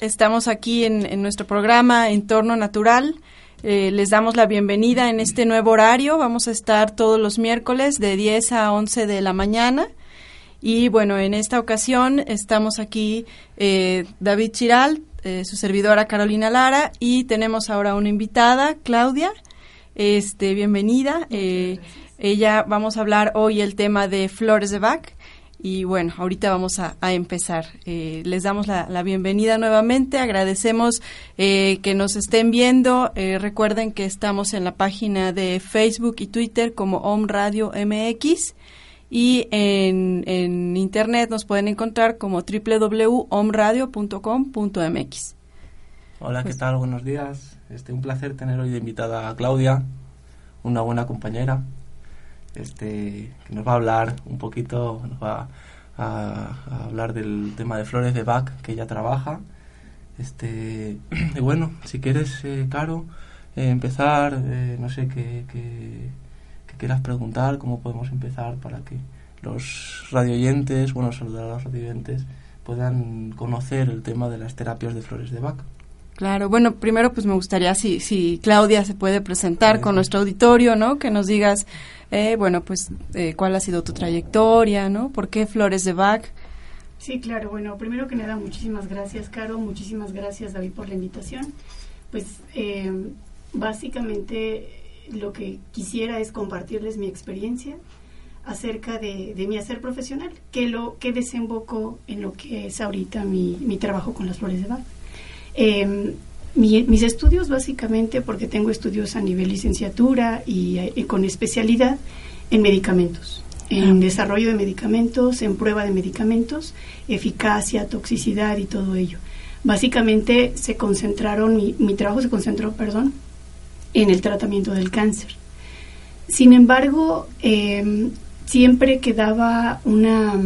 Estamos aquí en, nuestro programa Entorno Natural. Eh, les damos la bienvenida en este nuevo horario. Vamos a estar todos los miércoles de 10 a 11 de la mañana. Y bueno, en esta ocasión estamos aquí eh, David Chiral, eh, su servidora Carolina Lara y tenemos ahora una invitada, Claudia. Este, bienvenida. ella vamos a hablar hoy el tema de flores de Bach. Y bueno, ahorita vamos a, empezar. Eh, les damos la, bienvenida nuevamente. Agradecemos eh, que nos estén viendo. Eh, recuerden que estamos en la página de Facebook y Twitter como Om Radio MX. Y en, internet nos pueden encontrar como www.omradio.com.mx. Hola, ¿qué tal? Buenos días. Este, un placer tener hoy de invitada a Claudia, una buena compañera este, que nos va a hablar un poquito, nos va a, hablar del tema de flores de Bach que ella trabaja. Este, y bueno, si quieres, eh, Caro, eh, empezar, eh, no sé, qué que, quieras preguntar, cómo podemos empezar para que los radioyentes, bueno, saludar a los radioyentes, puedan conocer el tema de las terapias de flores de Bach. Claro, bueno, primero pues me gustaría si, si Claudia se puede presentar con nuestro auditorio, ¿no? Que nos digas eh, bueno, pues, eh, ¿cuál ha sido tu trayectoria, no? ¿Por qué Flores de Bach? Sí, claro. Bueno, primero que nada, muchísimas gracias, Caro. Muchísimas gracias, David, por la invitación. Pues, eh, básicamente, lo que quisiera es compartirles mi experiencia acerca de, mi hacer profesional, que lo que desembocó en lo que es ahorita mi, mi trabajo con las flores de Bach. Eh, mis estudios básicamente, porque tengo estudios a nivel licenciatura y, eh, con especialidad en medicamentos, en desarrollo de medicamentos, en prueba de medicamentos, eficacia, toxicidad y todo ello. Básicamente se concentraron, mi, mi trabajo se concentró, perdón, en el tratamiento del cáncer. Sin embargo, em, siempre quedaba una,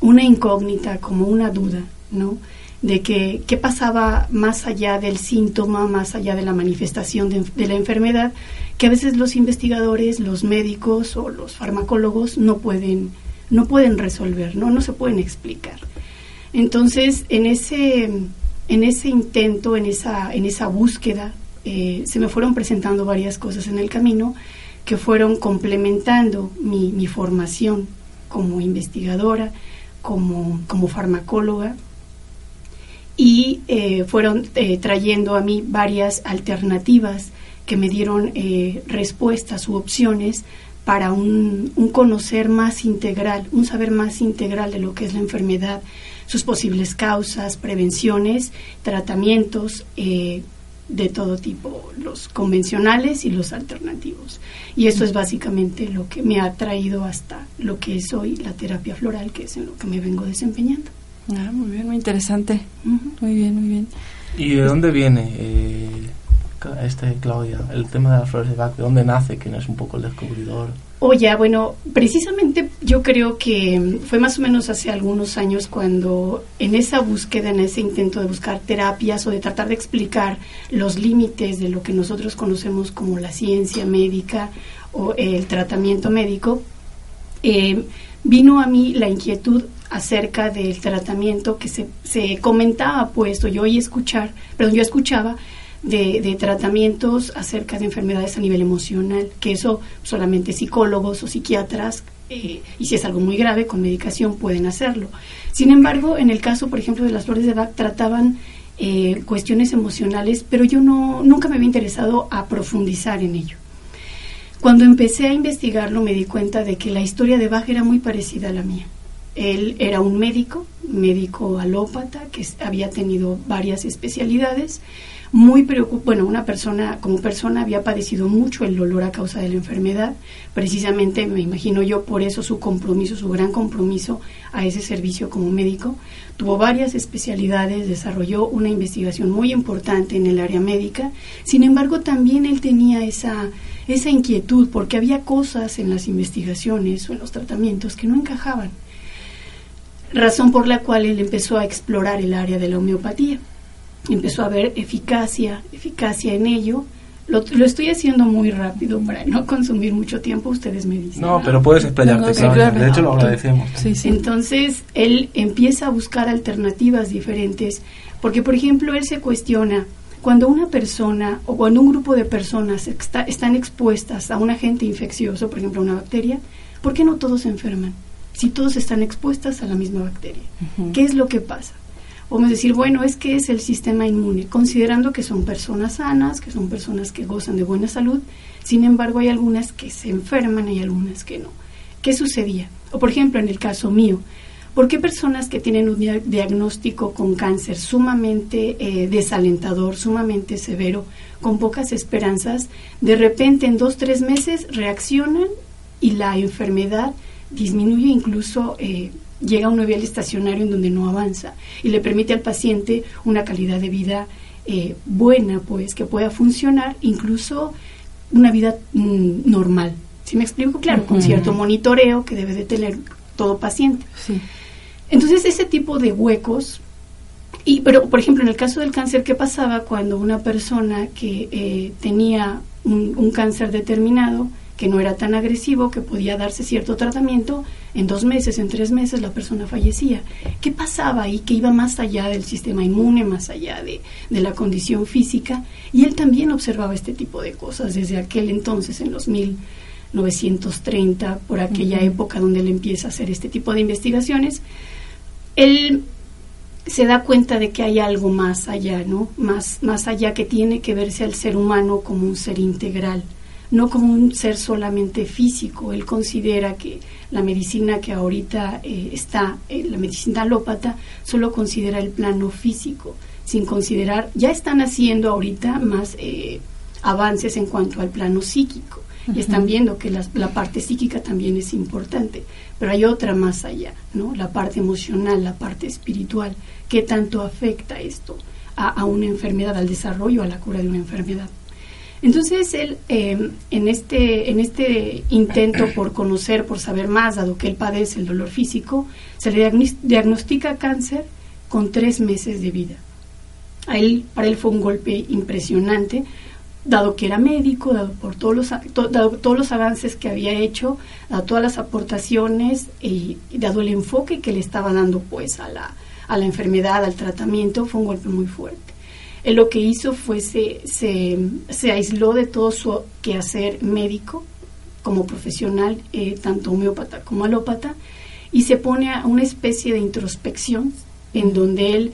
una incógnita, como una duda, ¿no? De que qué pasaba más allá del síntoma, más allá de la manifestación de, la enfermedad, que a veces los investigadores, los médicos o los farmacólogos no pueden, no pueden resolver, ¿no? no se pueden explicar. Entonces, en ese, en ese intento, en esa, en esa búsqueda, eh, se me fueron presentando varias cosas en el camino que fueron complementando mi, mi formación como investigadora, como, como farmacóloga, y eh, fueron eh, trayendo a mí varias alternativas que me dieron eh, respuestas u opciones para un, un, conocer más integral, un saber más integral de lo que es la enfermedad, sus posibles causas, prevenciones, tratamientos de todo tipo, los convencionales y los alternativos. Y eso es básicamente lo que me ha traído hasta lo que es hoy la terapia floral, que es en lo que me vengo desempeñando. Ah, muy bien, muy interesante. Muy bien, muy bien. ¿Y de dónde viene eh, este, Claudia, el tema de las flores de Bach? ¿De dónde nace? ¿Quién es un poco el descubridor? Oye, bueno, precisamente yo creo que fue más o menos hace algunos años cuando en esa búsqueda, en ese intento de buscar terapias o de tratar de explicar los límites de lo que nosotros conocemos como la ciencia médica o el tratamiento médico, eh, vino a mí la inquietud acerca del tratamiento que se, se comentaba, puesto yo oí escuchar, perdón, yo escuchaba de, de, tratamientos acerca de enfermedades a nivel emocional, que eso solamente psicólogos o psiquiatras, eh, y si es algo muy grave, con medicación pueden hacerlo. Sin embargo, en el caso, por ejemplo, de las flores de Bach, trataban eh, cuestiones emocionales, pero yo no, nunca me había interesado a profundizar en ello. Cuando empecé a investigarlo me di cuenta de que la historia de Bach era muy parecida a la mía. Él era un médico, médico alópata, que había tenido varias especialidades, muy preocupado, bueno, una persona, como persona había padecido mucho el dolor a causa de la enfermedad, precisamente me imagino yo por eso su compromiso, su gran compromiso a ese servicio como médico, tuvo varias especialidades, desarrolló una investigación muy importante en el área médica, sin embargo también él tenía esa, esa inquietud porque había cosas en las investigaciones o en los tratamientos que no encajaban razón por la cual él empezó a explorar el área de la homeopatía. Empezó a ver eficacia, eficacia en ello. Lo, estoy haciendo muy rápido para no consumir mucho tiempo, ustedes me dicen. No, pero puedes explayarte, claro. De hecho, lo agradecemos. Entonces, él empieza a buscar alternativas diferentes Porque, por ejemplo, él se cuestiona, cuando una persona o cuando un grupo de personas están expuestas a un agente infeccioso, por ejemplo, una bacteria, ¿por qué no todos se enferman? Si todos están expuestas a la misma bacteria. ¿Qué es lo que pasa? Podemos decir, bueno, es que es el sistema inmune, considerando que son personas sanas, que son personas que gozan de buena salud, sin embargo hay algunas que se enferman y algunas que no. ¿Qué sucedía? O por ejemplo, en el caso mío, ¿por qué personas que tienen un diagnóstico con cáncer sumamente eh, desalentador, sumamente severo, con pocas esperanzas, de repente en dos, tres meses reaccionan y la enfermedad disminuye incluso eh, llega a un nivel estacionario en donde no avanza y le permite al paciente una calidad de vida eh, buena, pues, que pueda funcionar, incluso una vida mm, normal. ¿Sí me explico? Claro, con cierto monitoreo que debe de tener todo paciente. Entonces, ese tipo de huecos, y, pero por ejemplo, en el caso del cáncer, ¿qué pasaba cuando una persona que eh, tenía un cáncer determinado que no era tan agresivo, que podía darse cierto tratamiento, en dos meses, en tres meses la persona fallecía. ¿Qué pasaba ahí? Que iba más allá del sistema inmune, más allá de, la condición física. Y él también observaba este tipo de cosas desde aquel entonces, en los 1930, por aquella época donde él empieza a hacer este tipo de investigaciones. Él se da cuenta de que hay algo más allá, ¿no? Más, más allá que tiene que verse al ser humano como un ser integral no como un ser solamente físico. Él considera que la medicina que ahorita eh, está, eh, la medicina alópata, solo considera el plano físico, sin considerar, ya están haciendo ahorita más eh, avances en cuanto al plano psíquico. Y están viendo que la, parte psíquica también es importante, pero hay otra más allá, ¿no? La parte emocional, la parte espiritual, ¿qué tanto afecta esto a, a una enfermedad, al desarrollo, a la cura de una enfermedad? Entonces él, em, en, este, en este intento por conocer, por saber más, dado que él padece el dolor físico, se le diagnostica cáncer con tres meses de vida. A él, para él fue un golpe impresionante, dado que era médico, dado por todos los, todos los avances que había hecho, dado todas las aportaciones y, dado el enfoque que le estaba dando pues a la, a la enfermedad, al tratamiento, fue un golpe muy fuerte. Él lo que hizo fue se, se, aisló de todo su quehacer médico como profesional, eh, tanto homeópata como alópata, y se pone a una especie de introspección en donde él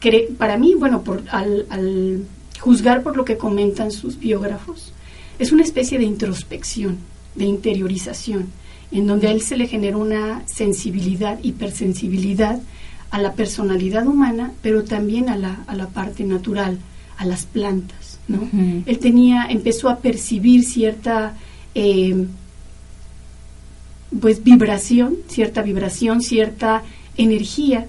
cree, para mí, bueno, por, al, al juzgar por lo que comentan sus biógrafos, es una especie de introspección, de interiorización, en donde a él se le genera una sensibilidad, hipersensibilidad, a la personalidad humana, pero también a la, a la parte natural, a las plantas, ¿no? Él tenía, empezó a percibir cierta, eh, pues, vibración, cierta vibración, cierta energía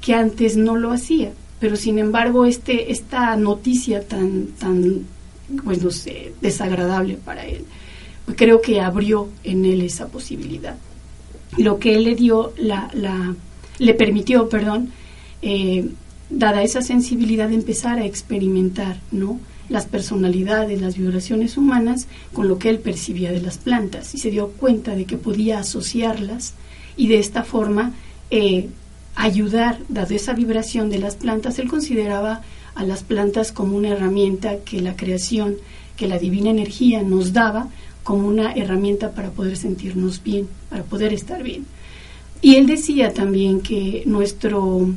que antes no lo hacía. Pero sin embargo, este, esta noticia tan, tan, pues no sé, desagradable para él, pues creo que abrió en él esa posibilidad. Lo que él le dio la, la le permitió, perdón, eh, dada esa sensibilidad de empezar a experimentar, ¿no? las personalidades, las vibraciones humanas con lo que él percibía de las plantas y se dio cuenta de que podía asociarlas y de esta forma eh, ayudar, dado esa vibración de las plantas, él consideraba a las plantas como una herramienta que la creación, que la divina energía nos daba como una herramienta para poder sentirnos bien, para poder estar bien. Y él decía también que nuestro,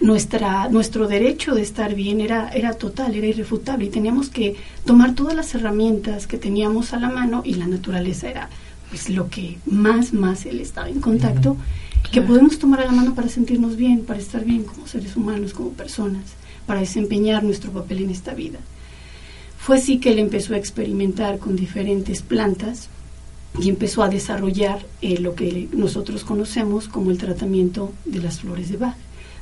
nuestra, nuestro derecho de estar bien era, era total, era irrefutable y teníamos que tomar todas las herramientas que teníamos a la mano y la naturaleza era pues lo que más, más él estaba en contacto, que podemos tomar a la mano para sentirnos bien, para estar bien como seres humanos, como personas, para desempeñar nuestro papel en esta vida. Fue así que él empezó a experimentar con diferentes plantas, y empezó a desarrollar eh, lo que nosotros conocemos como el tratamiento de las flores de Bach,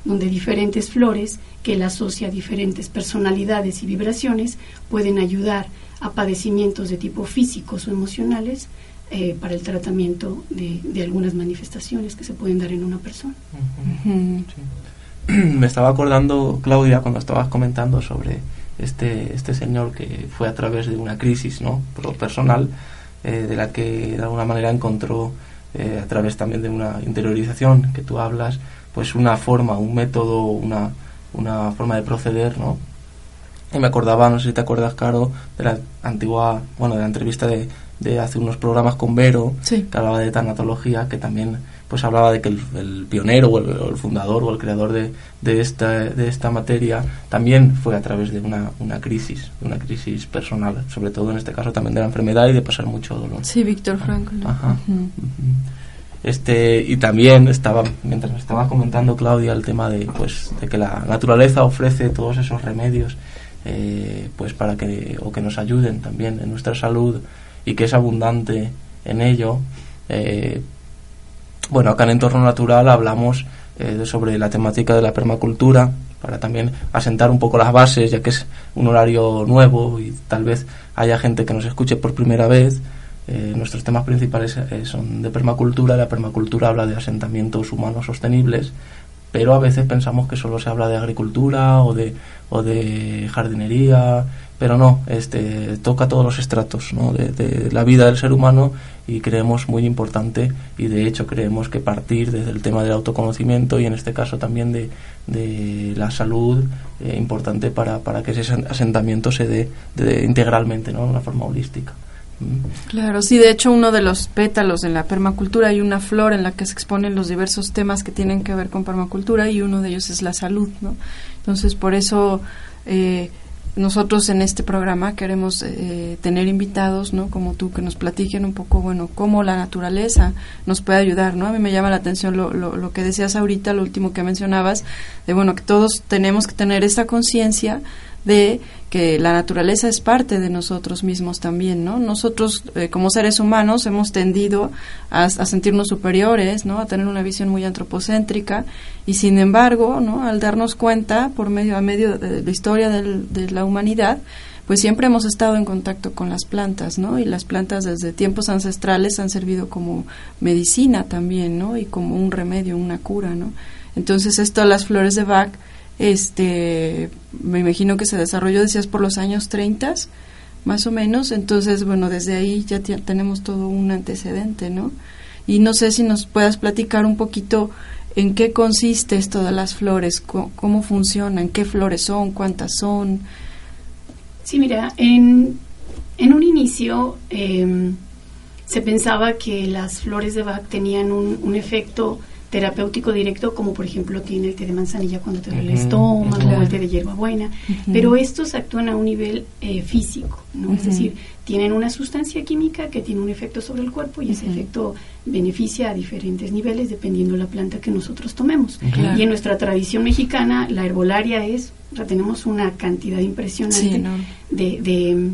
donde diferentes flores que él asocia a diferentes personalidades y vibraciones pueden ayudar a padecimientos de tipo físicos o emocionales eh, para el tratamiento de, algunas manifestaciones que se pueden dar en una persona. Me estaba acordando, Claudia, cuando estabas comentando sobre este, este señor que fue a través de una crisis ¿no? personal eh, de la que de alguna manera encontró eh, a través también de una interiorización que tú hablas, pues una forma, un método, una, una forma de proceder, ¿no? Y me acordaba, no sé si te acuerdas, Caro, de la antigua, bueno, de la entrevista de, de hace unos programas con Vero, que hablaba de tanatología, que también pues hablaba de que el, pionero o el, fundador o el creador de, de, esta, de esta materia también fue a través de una, una crisis, una crisis personal, sobre todo en este caso también de la enfermedad y de pasar mucho dolor. Sí, Víctor Frank. Ajá. Este, y también estaba, mientras me estaba comentando Claudia el tema de, pues, de que la naturaleza ofrece todos esos remedios eh, pues para que, o que nos ayuden también en nuestra salud y que es abundante en ello, eh, bueno, acá en Entorno Natural hablamos eh, sobre la temática de la permacultura, para también asentar un poco las bases, ya que es un horario nuevo y tal vez haya gente que nos escuche por primera vez. Eh, nuestros temas principales eh, son de permacultura. La permacultura habla de asentamientos humanos sostenibles, pero a veces pensamos que solo se habla de agricultura o de, o de jardinería pero no, este, toca todos los estratos ¿no? de, la vida del ser humano y creemos muy importante y de hecho creemos que partir desde el tema del autoconocimiento y en este caso también de, de la salud eh, importante para, para que ese asentamiento se dé de, integralmente, ¿no? de una forma holística. Mm. Claro, sí, de hecho uno de los pétalos en la permacultura hay una flor en la que se exponen los diversos temas que tienen que ver con permacultura y uno de ellos es la salud, ¿no? Entonces por eso eh, nosotros en este programa queremos eh, tener invitados, ¿no? Como tú, que nos platiquen un poco, bueno, cómo la naturaleza nos puede ayudar, ¿no? A mí me llama la atención lo, lo, lo que decías ahorita, lo último que mencionabas, de, bueno, que todos tenemos que tener esta conciencia de que la naturaleza es parte de nosotros mismos también, ¿no? Nosotros eh, como seres humanos hemos tendido a, sentirnos superiores, ¿no? A tener una visión muy antropocéntrica y sin embargo, ¿no? Al darnos cuenta por medio a medio de, la historia de la humanidad, pues siempre hemos estado en contacto con las plantas, ¿no? Y las plantas desde tiempos ancestrales han servido como medicina también, ¿no? Y como un remedio, una cura, ¿no? Entonces esto las flores de Bach este, me imagino que se desarrolló, decías, por los años 30, más o menos. Entonces, bueno, desde ahí ya tenemos todo un antecedente, ¿no? Y no sé si nos puedas platicar un poquito en qué consiste esto de las flores, cómo, funcionan, qué flores son, cuántas son. Sí, mira, en, en un inicio em, se pensaba que las flores de Bach tenían un, un efecto terapéutico directo, como por ejemplo tiene el té de manzanilla cuando te duele el estómago, o el té de hierbabuena, pero estos actúan a un nivel eh, físico, ¿no? Es decir, tienen una sustancia química que tiene un efecto sobre el cuerpo y ese efecto beneficia a diferentes niveles dependiendo la planta que nosotros tomemos. Y en nuestra tradición mexicana, la herbolaria es, o sea, tenemos una cantidad impresionante de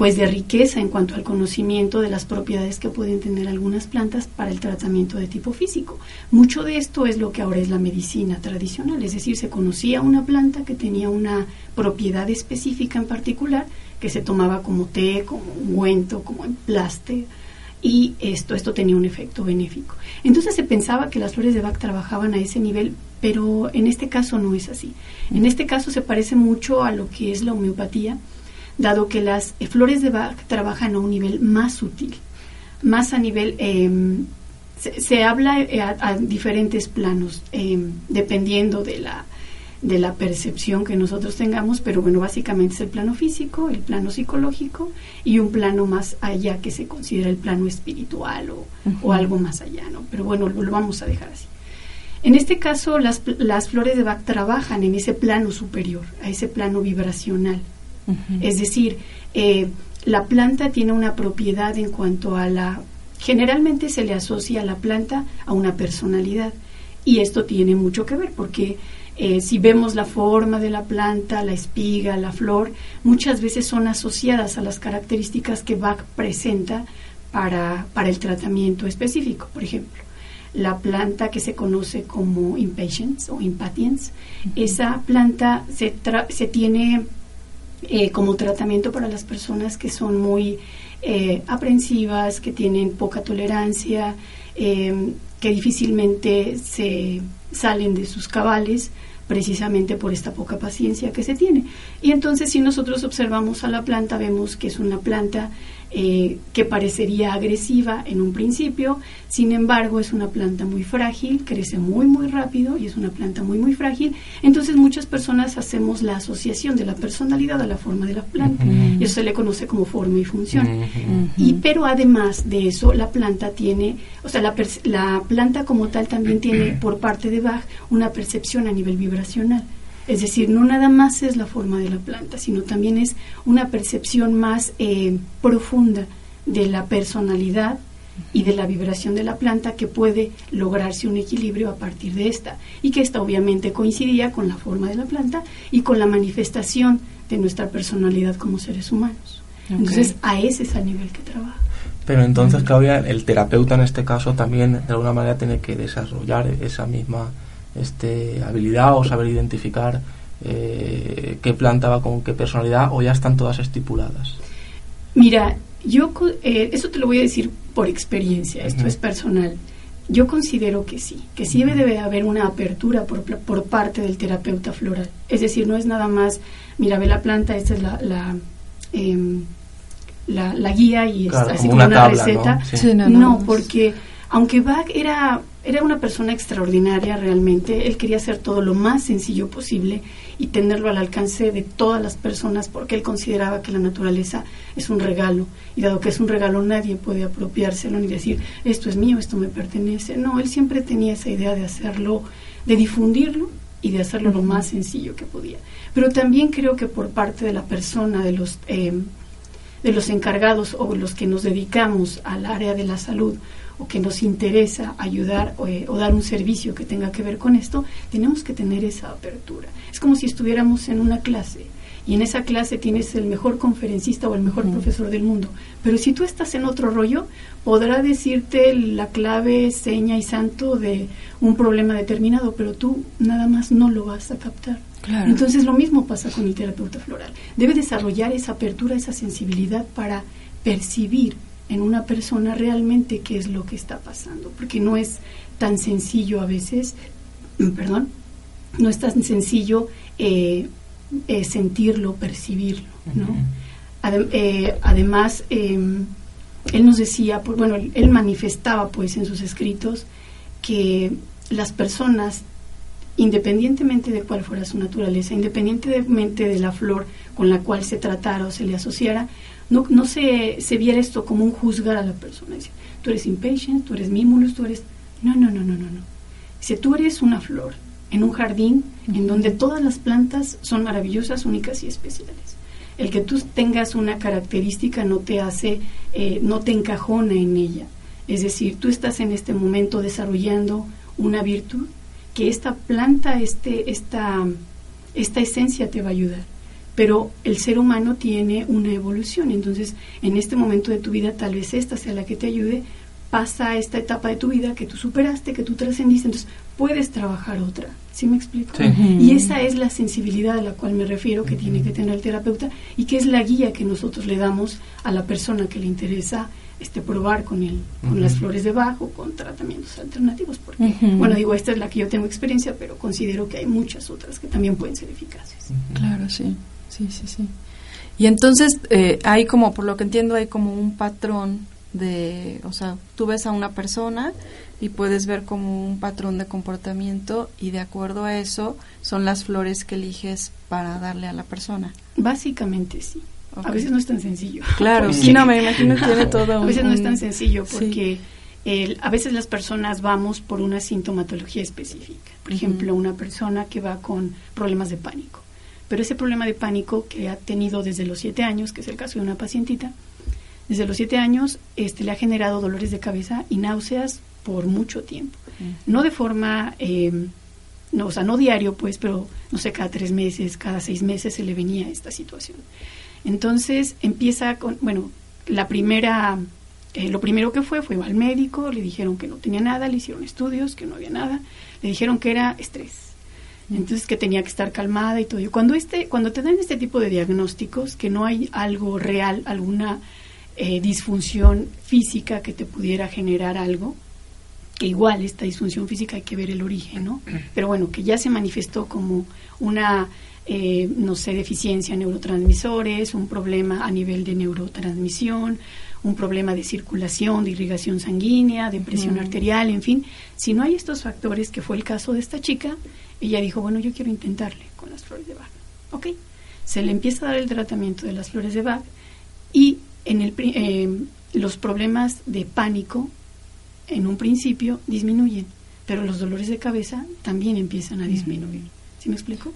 pues de riqueza en cuanto al conocimiento de las propiedades que pueden tener algunas plantas para el tratamiento de tipo físico. Mucho de esto es lo que ahora es la medicina tradicional, es decir, se conocía una planta que tenía una propiedad específica en particular que se tomaba como té, como ungüento, como emplaste y esto esto tenía un efecto benéfico. Entonces se pensaba que las flores de Bach trabajaban a ese nivel, pero en este caso no es así. En este caso se parece mucho a lo que es la homeopatía dado que las eh, flores de Bach trabajan a un nivel más sutil, más a nivel... Em, se, habla eh, a, diferentes planos, em, dependiendo de la, de la percepción que nosotros tengamos, pero bueno, básicamente es el plano físico, el plano psicológico y un plano más allá que se considera el plano espiritual o, o algo más allá, ¿no? Pero bueno, lo, vamos a dejar así. En este caso, las, las flores de Bach trabajan en ese plano superior, a ese plano vibracional. Es decir, eh, la planta tiene una propiedad en cuanto a la... Generalmente se le asocia a la planta a una personalidad. Y esto tiene mucho que ver porque eh, si vemos la forma de la planta, la espiga, la flor, muchas veces son asociadas a las características que Bach presenta para, para el tratamiento específico. Por ejemplo, la planta que se conoce como impatience o impatience, esa planta se, se tiene eh, como tratamiento para las personas que son muy eh, aprensivas, que tienen poca tolerancia, em, que difícilmente se salen de sus cabales precisamente por esta poca paciencia que se tiene. Y entonces si nosotros observamos a la planta, vemos que es una planta eh, que parecería agresiva en un principio, sin embargo es una planta muy frágil, crece muy muy rápido y es una planta muy muy frágil, entonces muchas personas hacemos la asociación de la personalidad a la forma de la planta, y eso se le conoce como forma y función. Y pero además de eso, la planta tiene, o sea, la, la planta como tal también tiene por parte de Bach una percepción a nivel vibracional. Es decir, no nada más es la forma de la planta, sino también es una percepción más eh, profunda de la personalidad y de la vibración de la planta que puede lograrse un equilibrio a partir de esta y que esta obviamente coincidía con la forma de la planta y con la manifestación de nuestra personalidad como seres humanos. Entonces, a ese es el nivel que trabaja. Pero entonces, Claudia, el terapeuta en este caso también de alguna manera tiene que desarrollar esa misma este, habilidad o saber identificar eh, qué planta va con qué personalidad o ya están todas estipuladas? Mira, yo eh, eso te lo voy a decir por experiencia, esto es personal. Yo considero que sí, que sí debe haber una apertura por, por, parte del terapeuta floral. Es decir, no es nada más, mira, ve la planta, esta es la, la, em, la, guía y está así como una, receta. no, porque aunque Bach era era una persona extraordinaria realmente. Él quería hacer todo lo más sencillo posible y tenerlo al alcance de todas las personas porque él consideraba que la naturaleza es un regalo. Y dado que es un regalo, nadie puede apropiárselo ni decir, esto es mío, esto me pertenece. No, él siempre tenía esa idea de hacerlo, de difundirlo y de hacerlo lo más sencillo que podía. Pero también creo que por parte de la persona, de los, eh, de los encargados o los que nos dedicamos al área de la salud, o que nos interesa ayudar eh, o, dar un servicio que tenga que ver con esto, tenemos que tener esa apertura. Es como si estuviéramos en una clase y en esa clase tienes el mejor conferencista o el mejor profesor del mundo, pero si tú estás en otro rollo, podrá decirte la clave, seña y santo de un problema determinado, pero tú nada más no lo vas a captar. Entonces lo mismo pasa con el terapeuta floral. Debe desarrollar esa apertura, esa sensibilidad para percibir en una persona realmente qué es lo que está pasando, porque no es tan sencillo a veces, perdón, no es tan sencillo eh, eh, sentirlo, percibirlo, ¿no? Eh, además, em, él nos decía, pues, bueno, él manifestaba pues en sus escritos que las personas, independientemente de cuál fuera su naturaleza, independientemente de la flor con la cual se tratara o se le asociara, no, no se, se viera esto como un juzgar a la persona. Dice, tú eres impatient, tú eres mimulus, tú eres... No, no, no, no, no, no. Dice, tú eres una flor en un jardín en donde todas las plantas son maravillosas, únicas y especiales. El que tú tengas una característica no te hace, eh, no te encajona en ella. Es decir, tú estás en este momento desarrollando una virtud que esta planta, este, esta, esta esencia te va a ayudar pero el ser humano tiene una evolución, entonces en este momento de tu vida tal vez esta sea la que te ayude, pasa esta etapa de tu vida que tú superaste, que tú trascendiste, entonces puedes trabajar otra, ¿sí me explico? Y esa es la sensibilidad a la cual me refiero que tiene que tener el terapeuta y que es la guía que nosotros le damos a la persona que le interesa este probar con el, con las flores de bajo, con tratamientos alternativos, porque, bueno, digo, esta es la que yo tengo experiencia, pero considero que hay muchas otras que también pueden ser eficaces. Claro, sí. Sí, sí, sí. Y entonces eh, hay como, por lo que entiendo, hay como un patrón de, o sea, tú ves a una persona y puedes ver como un patrón de comportamiento y de acuerdo a eso son las flores que eliges para darle a la persona. Básicamente sí. A veces no es tan sencillo. Claro, sí, no, me imagino que tiene todo. a veces no es tan sencillo porque a veces las personas vamos por una sintomatología específica. Por ejemplo, una persona que va con problemas de pánico pero ese problema de pánico que ha tenido desde los siete años, que es el caso de una pacientita, desde los siete años este, le ha generado dolores de cabeza y náuseas por mucho tiempo. No de forma, em, no, o sea, no diario, pues, pero no sé, cada tres meses, cada seis meses se le venía esta situación. Entonces empieza con, bueno, la primera, eh, lo primero que fue fue al médico, le dijeron que no tenía nada, le hicieron estudios, que no había nada, le dijeron que era estrés entonces que tenía que estar calmada y todo. Y cuando, este, cuando te dan este tipo de diagnósticos, que no hay algo real, alguna eh, disfunción física que te pudiera generar algo, que igual esta disfunción física hay que ver el origen, ¿no? Pero bueno, que ya se manifestó como una, eh, no sé, deficiencia en neurotransmisores, un problema a nivel de neurotransmisión, un problema de circulación, de irrigación sanguínea, de presión arterial, en fin. Si no hay estos factores, que fue el caso de esta chica, ella dijo, bueno, yo quiero intentarle con las flores de Bach. ¿Ok? Se le empieza a dar el tratamiento de las flores de Bach y en el, eh, los problemas de pánico en un principio disminuyen, pero los dolores de cabeza también empiezan a disminuir. ¿Sí me explico?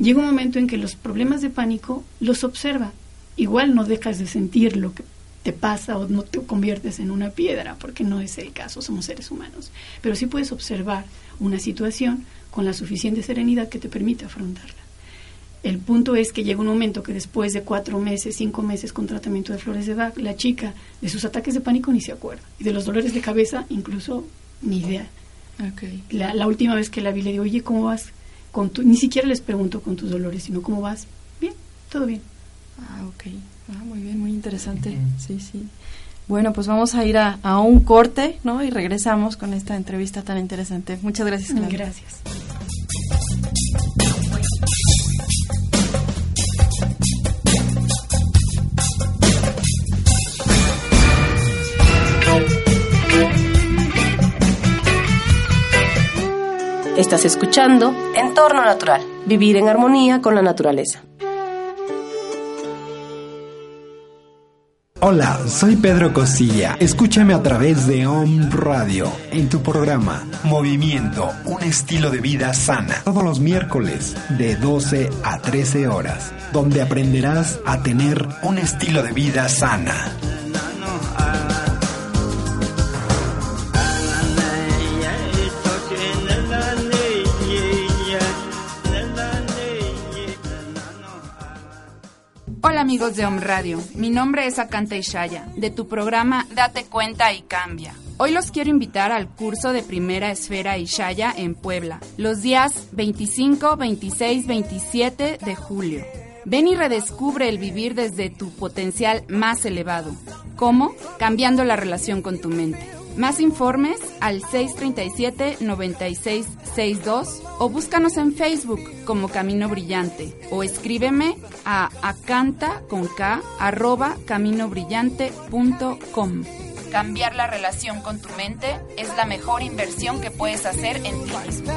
Llega un momento en que los problemas de pánico los observa. Igual no dejas de sentir lo que te pasa o no te conviertes en una piedra, porque no es el caso, somos seres humanos. Pero sí puedes observar una situación con la suficiente serenidad que te permita afrontarla. El punto es que llega un momento que después de cuatro meses, cinco meses con tratamiento de flores de Bach, la chica de sus ataques de pánico ni se acuerda. Y de los dolores de cabeza, incluso ni idea. La, última vez que la vi le digo, oye, ¿cómo vas? Con tu, ni siquiera les pregunto con tus dolores, sino ¿cómo vas? Bien, todo bien. Ah, ok. Ah, muy bien, muy interesante. Sí, sí. Bueno, pues vamos a ir a, a, un corte, ¿no? Y regresamos con esta entrevista tan interesante. Muchas gracias. Gracias. Estás escuchando Entorno Natural, vivir en armonía con la naturaleza. Hola, soy Pedro Costilla. Escúchame a través de OM Radio en tu programa Movimiento, un estilo de vida sana. Todos los miércoles de 12 a 13 horas, donde aprenderás a tener un estilo de vida sana. Amigos de Om Radio, mi nombre es Akanta Ishaya, de tu programa Date cuenta y cambia. Hoy los quiero invitar al curso de Primera Esfera Ishaya en Puebla, los días 25, 26, 27 de julio. Ven y redescubre el vivir desde tu potencial más elevado. ¿Cómo? Cambiando la relación con tu mente. Más informes al 637-9662 o búscanos en Facebook como Camino Brillante o escríbeme a acanta con K arroba caminobrillante.com. Cambiar la relación con tu mente es la mejor inversión que puedes hacer en ti mismo.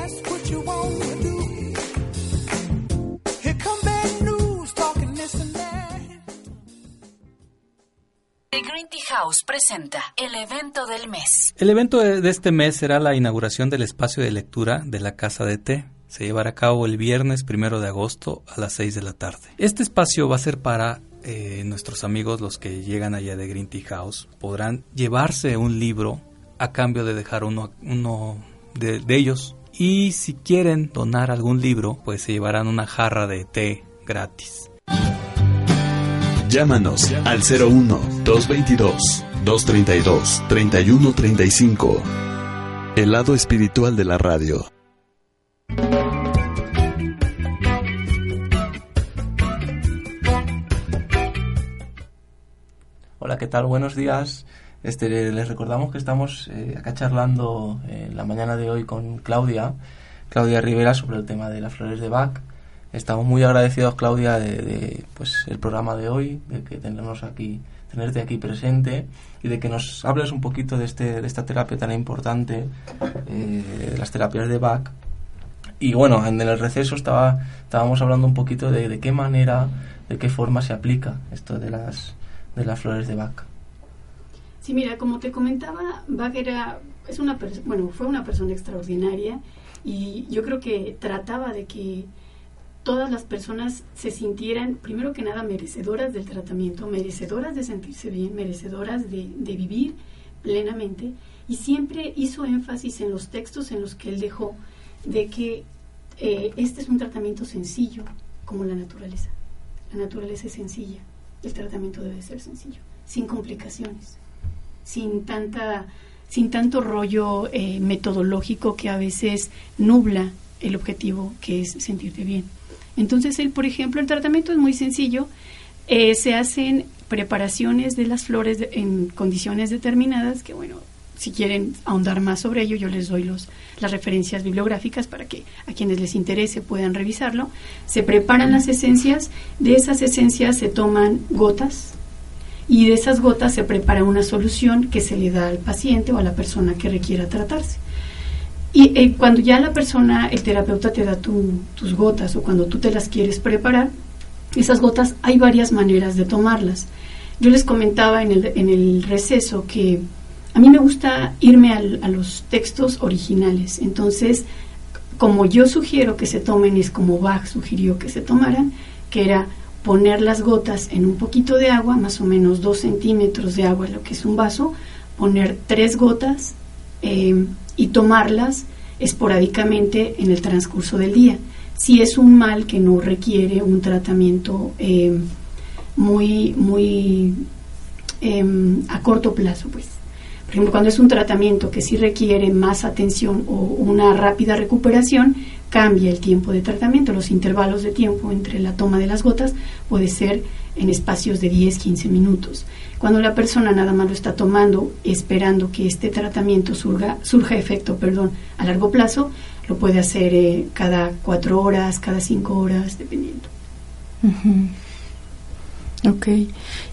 The Green Tea House presenta el evento del mes. El evento de este mes será la inauguración del espacio de lectura de la Casa de Té. Se llevará a cabo el viernes primero de agosto a las 6 de la tarde. Este espacio va a ser para eh, nuestros amigos, los que llegan allá de Green Tea House. Podrán llevarse un libro a cambio de dejar uno, de, de ellos. Y si quieren donar algún libro, pues se llevarán una jarra de té gratis. Llámanos al 01 222 232 3135. El lado espiritual de la radio. Hola, ¿qué tal? Buenos días. Este, les recordamos que estamos eh, acá charlando en la mañana de hoy con Claudia, Claudia Rivera, sobre el tema de las flores de Bach. Estamos muy agradecidos, Claudia, de, pues el programa de hoy, de que tenemos aquí, tenerte aquí presente y de que nos hables un poquito de, este, de esta terapia tan importante, eh, de las terapias de Bach. Y bueno, en el receso estaba, estábamos hablando un poquito de, de qué manera, de qué forma se aplica esto de las, de las flores de Bach. Sí, mira, como te comentaba, Bach era, es una bueno, fue una persona extraordinaria y yo creo que trataba de que todas las personas se sintieran, primero que nada, merecedoras del tratamiento, merecedoras de sentirse bien, merecedoras de, vivir plenamente. Y siempre hizo énfasis en los textos en los que él dejó de que eh, este es un tratamiento sencillo, como la naturaleza. La naturaleza es sencilla, el tratamiento debe ser sencillo, sin complicaciones, sin tanta sin tanto rollo eh, metodológico que a veces nubla el objetivo que es sentirte bien. Entonces, él, por ejemplo, el tratamiento es muy sencillo. Eh, se hacen preparaciones de las flores en condiciones determinadas que, bueno, si quieren ahondar más sobre ello, yo les doy los, las referencias bibliográficas para que a quienes les interese puedan revisarlo. Se preparan las esencias, de esas esencias se toman gotas y de esas gotas se prepara una solución que se le da al paciente o a la persona que requiera tratarse. Y eh, cuando ya la persona, el terapeuta te da tus gotas o cuando tú te las quieres preparar, esas gotas hay varias maneras de tomarlas. Yo les comentaba en el, en el receso que a mí me gusta irme a los textos originales. Entonces, como yo sugiero que se tomen, es como Bach sugirió que se tomaran, que era poner las gotas en un poquito de agua, más o menos dos centímetros de agua, lo que es un vaso, poner tres gotas eh, y tomarlas esporádicamente en el transcurso del día. Si es un mal que no requiere un tratamiento eh, muy, muy em, a corto plazo, pues. Por ejemplo, cuando es un tratamiento que sí requiere más atención o una rápida recuperación, cambia el tiempo de tratamiento. Los intervalos de tiempo entre la toma de las gotas puede ser en espacios de 10, 15 minutos. Cuando la persona nada más lo está tomando esperando que este tratamiento surga, surja efecto perdón, a largo plazo, lo puede hacer eh, cada cuatro horas, cada cinco horas, dependiendo. Ok.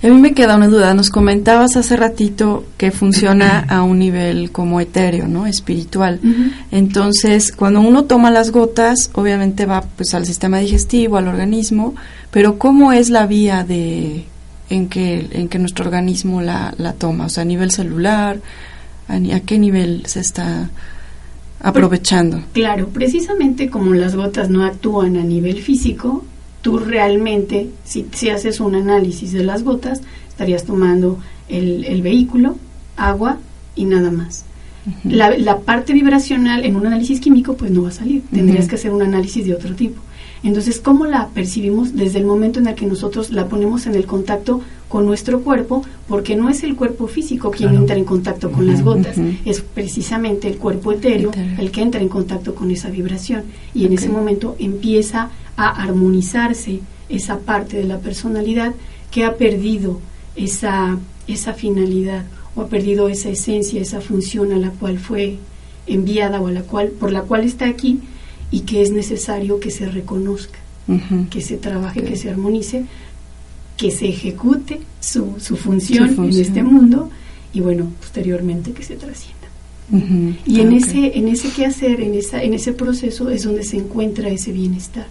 a mí me queda una duda. Nos comentabas hace ratito que funciona a un nivel como etéreo, ¿no? Espiritual. Entonces, cuando uno toma las gotas, obviamente va pues al sistema digestivo, al organismo, pero ¿cómo es la vía de en que en que nuestro organismo la, la toma? O sea, a nivel celular, a, a qué nivel se está aprovechando? Claro, precisamente como las gotas no actúan a nivel físico, tú realmente, si, si haces un análisis de las gotas, estarías tomando el, el vehículo, agua y nada más. la, la, parte vibracional en un análisis químico pues no va a salir, tendrías que hacer un análisis de otro tipo. Entonces, ¿cómo la percibimos desde el momento en el que nosotros la ponemos en el contacto con nuestro cuerpo? Porque no es el cuerpo físico quien entra en contacto con las gotas, es precisamente el cuerpo etéreo, el que entra en contacto con esa vibración. Y en ese momento empieza a armonizarse esa parte de la personalidad que ha perdido esa, esa finalidad o ha perdido esa esencia, esa función a la cual fue enviada o a la cual, por la cual está aquí y que es necesario que se reconozca, que se trabaje, que se armonice, que se ejecute su, su, función, en este mundo y bueno, posteriormente que se trascienda. Y en ese en ese quehacer, en esa en ese proceso es donde se encuentra ese bienestar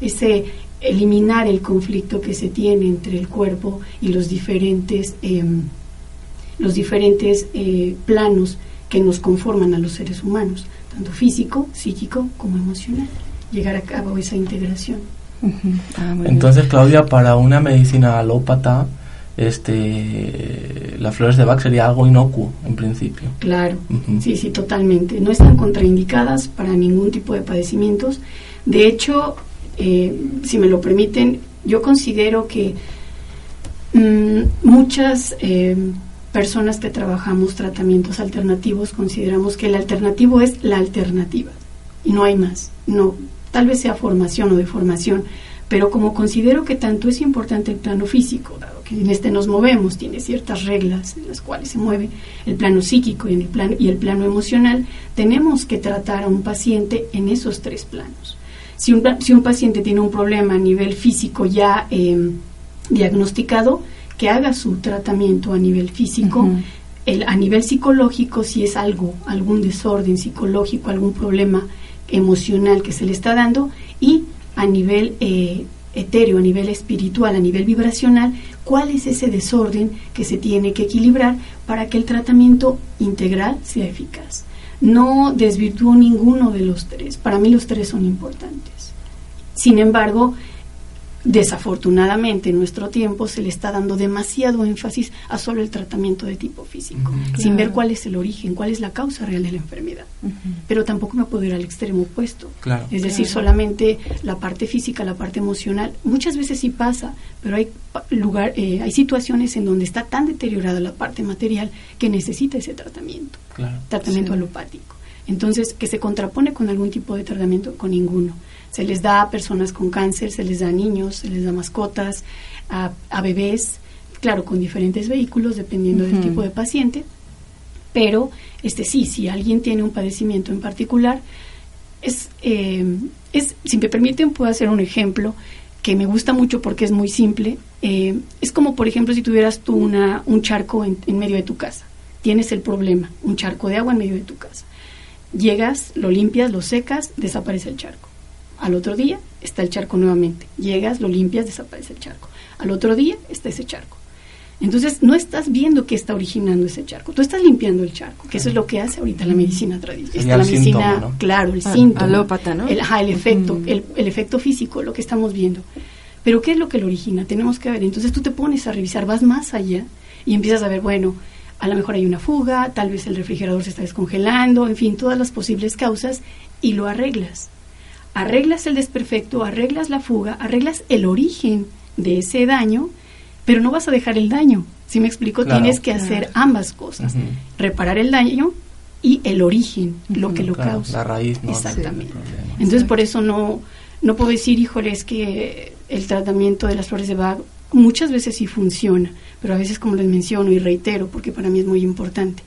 ese eliminar el conflicto que se tiene entre el cuerpo y los diferentes, em, los diferentes eh, planos que nos conforman a los seres humanos, tanto físico, psíquico como emocional. Llegar a cabo esa integración. Ah, Entonces, Claudia, para una medicina alópata, este, las flores de Bach sería algo inocuo en principio. Claro, sí, sí, totalmente. No están contraindicadas para ningún tipo de padecimientos. De hecho, eh, si me lo permiten, yo considero que mm, muchas eh, personas que trabajamos tratamientos alternativos consideramos que el alternativo es la alternativa y no hay más. No, tal vez sea formación o deformación, pero como considero que tanto es importante el plano físico, dado que en este nos movemos, tiene ciertas reglas en las cuales se mueve el plano psíquico y, el plano, y el plano emocional, tenemos que tratar a un paciente en esos tres planos. Si un, si un paciente tiene un problema a nivel físico ya eh, diagnosticado, que haga su tratamiento a nivel físico. el, a nivel psicológico, si es algo, algún desorden psicológico, algún problema emocional que se le está dando, y a nivel eh, etéreo, a nivel espiritual, a nivel vibracional, cuál es ese desorden que se tiene que equilibrar para que el tratamiento integral sea eficaz no desvirtuó ninguno de los tres. Para mí los tres son importantes. Sin embargo, desafortunadamente en nuestro tiempo se le está dando demasiado énfasis a solo el tratamiento de tipo físico, sin ver cuál es el origen, cuál es la causa real de la enfermedad. Pero tampoco me puedo ir al extremo opuesto. es decir, solamente la parte física, la parte emocional, muchas veces sí pasa, pero hay lugar, eh, hay situaciones en donde está tan deteriorada la parte material que necesita ese tratamiento, tratamiento alopático. Entonces, que se contrapone con algún tipo de tratamiento, con ninguno. Se les da a personas con cáncer, se les da a niños, se les da mascotas, a, bebés, claro, con diferentes vehículos, dependiendo del tipo de paciente, Pero, este sí, si alguien tiene un padecimiento en particular, es, eh, es si me permiten, puedo hacer un ejemplo que me gusta mucho porque es muy simple. Eh, es como, por ejemplo, si tuvieras tú una, un charco en, en medio de tu casa. Tienes el problema, un charco de agua en medio de tu casa. Llegas, lo limpias, lo secas, desaparece el charco. Al otro día está el charco nuevamente. Llegas, lo limpias, desaparece el charco. Al otro día está ese charco. Entonces no estás viendo qué está originando ese charco, tú estás limpiando el charco, que eso es lo que hace ahorita la medicina tradicional. La medicina, claro, el síntoma, alópata, ¿no? El, el efecto, el, el, efecto físico, lo que estamos viendo. Pero ¿qué es lo que lo origina? Tenemos que ver. Entonces tú te pones a revisar, vas más allá y empiezas a ver, bueno, a lo mejor hay una fuga, tal vez el refrigerador se está descongelando, en fin, todas las posibles causas y lo arreglas. Arreglas el desperfecto, arreglas la fuga, arreglas el origen de ese daño pero no vas a dejar el daño. Si me explico, claro, tienes que hacer ambas cosas. Uh -huh. Reparar el daño y el origen, uh -huh. lo que lo claro, causa. La raíz, ¿no? Exactamente. Entonces, por eso no, no puedo decir, híjole, es que el tratamiento de las flores de Bach muchas veces sí funciona, pero a veces, como les menciono y reitero, porque para mí es muy importante,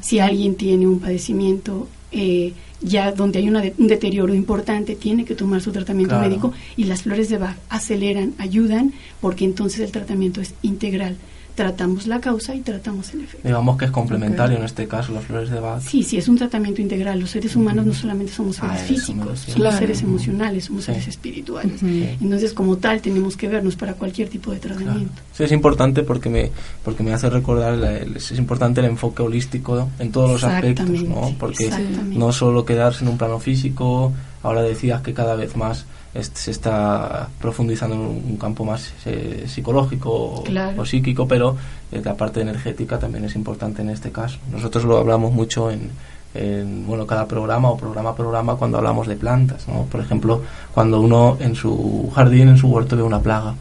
si alguien tiene un padecimiento eh, ya donde hay una de, un deterioro importante, tiene que tomar su tratamiento claro. médico y las flores de Bach aceleran, ayudan, porque entonces el tratamiento es integral. Tratamos la causa y tratamos el efecto. Digamos que es complementario okay. en este caso, las flores de Bach. Sí, sí, es un tratamiento integral. Los seres humanos -huh. no solamente somos seres ah, físicos, somos claro. seres emocionales, somos sí. seres espirituales. Entonces, como tal, tenemos que vernos para cualquier tipo de tratamiento. Claro. Sí, es importante porque me, porque me hace recordar, la, el, es importante el enfoque holístico en todos los aspectos, ¿no? Porque no solo quedarse en un plano físico, ahora decías que cada vez más se está profundizando en un campo más eh, psicológico claro. o psíquico, pero eh, la parte energética también es importante en este caso. Nosotros lo hablamos mucho en, en, bueno cada programa o programa a programa cuando hablamos de plantas, ¿no? Por ejemplo, cuando uno en su jardín, en su huerto ve una plaga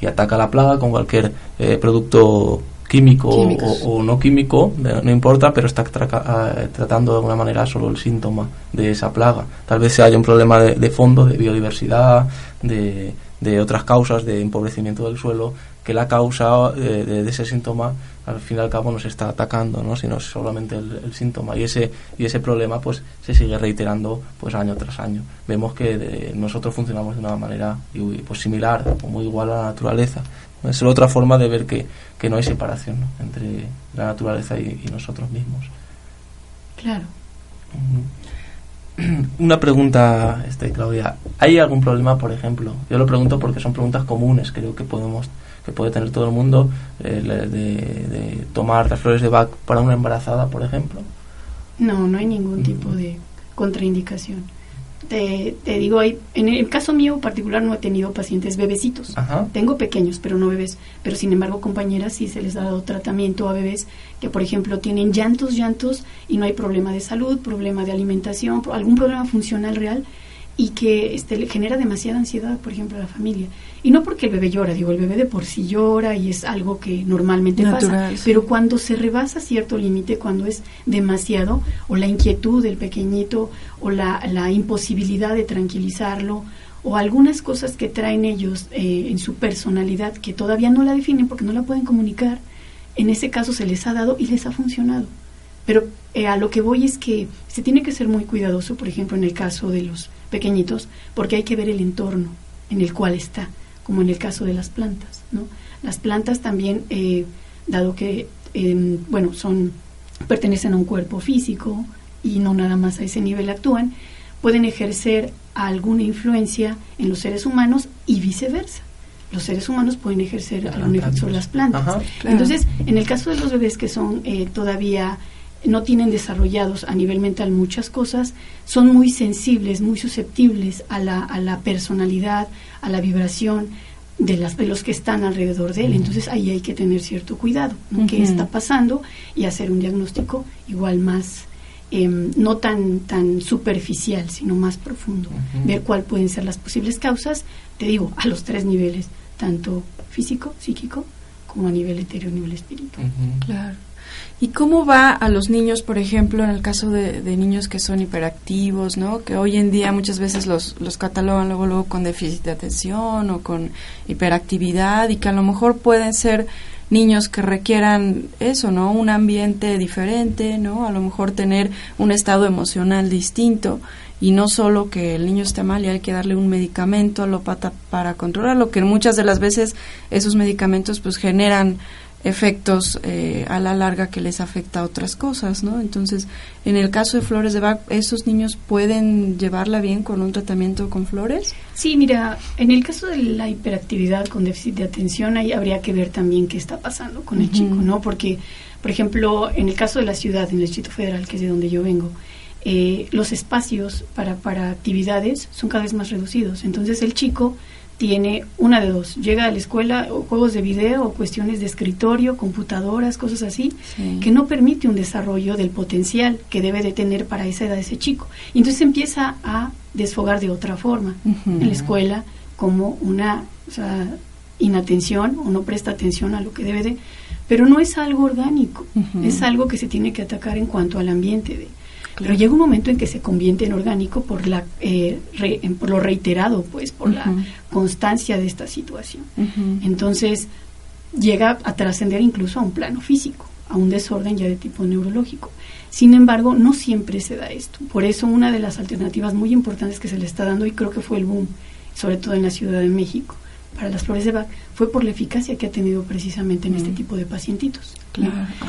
y ataca la plaga con cualquier eh, producto químico o, o, no químico, no importa, pero está tra uh, tratando de alguna manera solo el síntoma de esa plaga. Tal vez haya un problema de, de fondo, de biodiversidad, de, de, otras causas, de empobrecimiento del suelo, que la causa eh, de, de, ese síntoma al fin y al cabo no se está atacando, ¿no? sino solamente el, el, síntoma. Y ese, y ese problema pues se sigue reiterando pues año tras año. Vemos que nosotros funcionamos de una manera pues, similar o muy igual a la naturaleza. Es la otra forma de ver que, que no hay separación ¿no? entre la naturaleza y, y, nosotros mismos. Claro. Una pregunta, este, Claudia. ¿Hay algún problema, por ejemplo? Yo lo pregunto porque son preguntas comunes, creo que podemos que puede tener todo el mundo eh, de, de, tomar las flores de Bach para una embarazada, por ejemplo. No, no hay ningún tipo de contraindicación te, te, digo, hay, en el caso mío particular no he tenido pacientes bebecitos. Ajá. Tengo pequeños, pero no bebés. Pero sin embargo, compañeras, sí se les ha dado tratamiento a bebés que, por ejemplo, tienen llantos, llantos y no hay problema de salud, problema de alimentación, algún problema funcional real y que este, le genera demasiada ansiedad, por ejemplo, a la familia. Y no porque el bebé llora, digo, el bebé de por sí llora y es algo que normalmente Natural, pasa, sí. pero cuando se rebasa cierto límite, cuando es demasiado, o la inquietud del pequeñito, o la, la imposibilidad de tranquilizarlo, o algunas cosas que traen ellos eh, en su personalidad que todavía no la definen porque no la pueden comunicar, en ese caso se les ha dado y les ha funcionado. Pero eh, a lo que voy es que se tiene que ser muy cuidadoso, por ejemplo, en el caso de los pequeñitos, porque hay que ver el entorno en el cual está, como en el caso de las plantas, ¿no? Las plantas también, eh, dado que, eh, bueno, son pertenecen a un cuerpo físico y no nada más a ese nivel actúan, pueden ejercer alguna influencia en los seres humanos y viceversa. Los seres humanos pueden ejercer algún efecto sobre las plantas. Ajá, claro. Entonces, en el caso de los bebés que son eh, todavía no tienen desarrollados a nivel mental muchas cosas, son muy sensibles, muy susceptibles a la, a la personalidad, a la vibración de, las, de los que están alrededor de él. Entonces ahí hay que tener cierto cuidado, ¿no? uh -huh. qué está pasando y hacer un diagnóstico igual más, eh, no tan, tan superficial, sino más profundo. Uh -huh. Ver cuáles pueden ser las posibles causas, te digo, a los tres niveles, tanto físico, psíquico, como a nivel etéreo, a nivel espiritual. Uh -huh. Claro. ¿Y cómo va a los niños, por ejemplo, en el caso de, niños que son hiperactivos, ¿no? Que hoy en día muchas veces los, los catalogan luego, luego con déficit de atención o con hiperactividad y que a lo mejor pueden ser niños que requieran eso, ¿no? Un ambiente diferente, ¿no? A lo mejor tener un estado emocional distinto y no solo que el niño esté mal y hay que darle un medicamento alópata para controlarlo, que muchas de las veces esos medicamentos pues generan efectos eh, a la larga que les afecta a otras cosas, ¿no? Entonces, en el caso de flores de Bach, ¿esos niños pueden llevarla bien con un tratamiento con flores? Sí, mira, en el caso de la hiperactividad con déficit de atención, ahí habría que ver también qué está pasando con el chico, ¿no? Porque, por ejemplo, en el caso de la ciudad, en el Distrito Federal, que es de donde yo vengo, eh, los espacios para, para actividades son cada vez más reducidos. Entonces, el chico tiene una de dos. Llega a la escuela o juegos de video o cuestiones de escritorio, computadoras, cosas así, que no permite un desarrollo del potencial que debe de tener para esa edad ese chico. Y entonces empieza a desfogar de otra forma en la escuela como una inatención o no presta atención a lo que debe de... Pero no es algo orgánico, es algo que se tiene que atacar en cuanto al ambiente de pero llega un momento en que se convierte en orgánico por la eh, por lo reiterado, pues, por la constancia de esta situación. Entonces llega a trascender incluso a un plano físico, a un desorden ya de tipo neurológico. Sin embargo, no siempre se da esto. Por eso una de las alternativas muy importantes que se le está dando, y creo que fue el boom, sobre todo en la Ciudad de México, para las flores de Bach, fue por la eficacia que ha tenido precisamente en este tipo de pacientitos.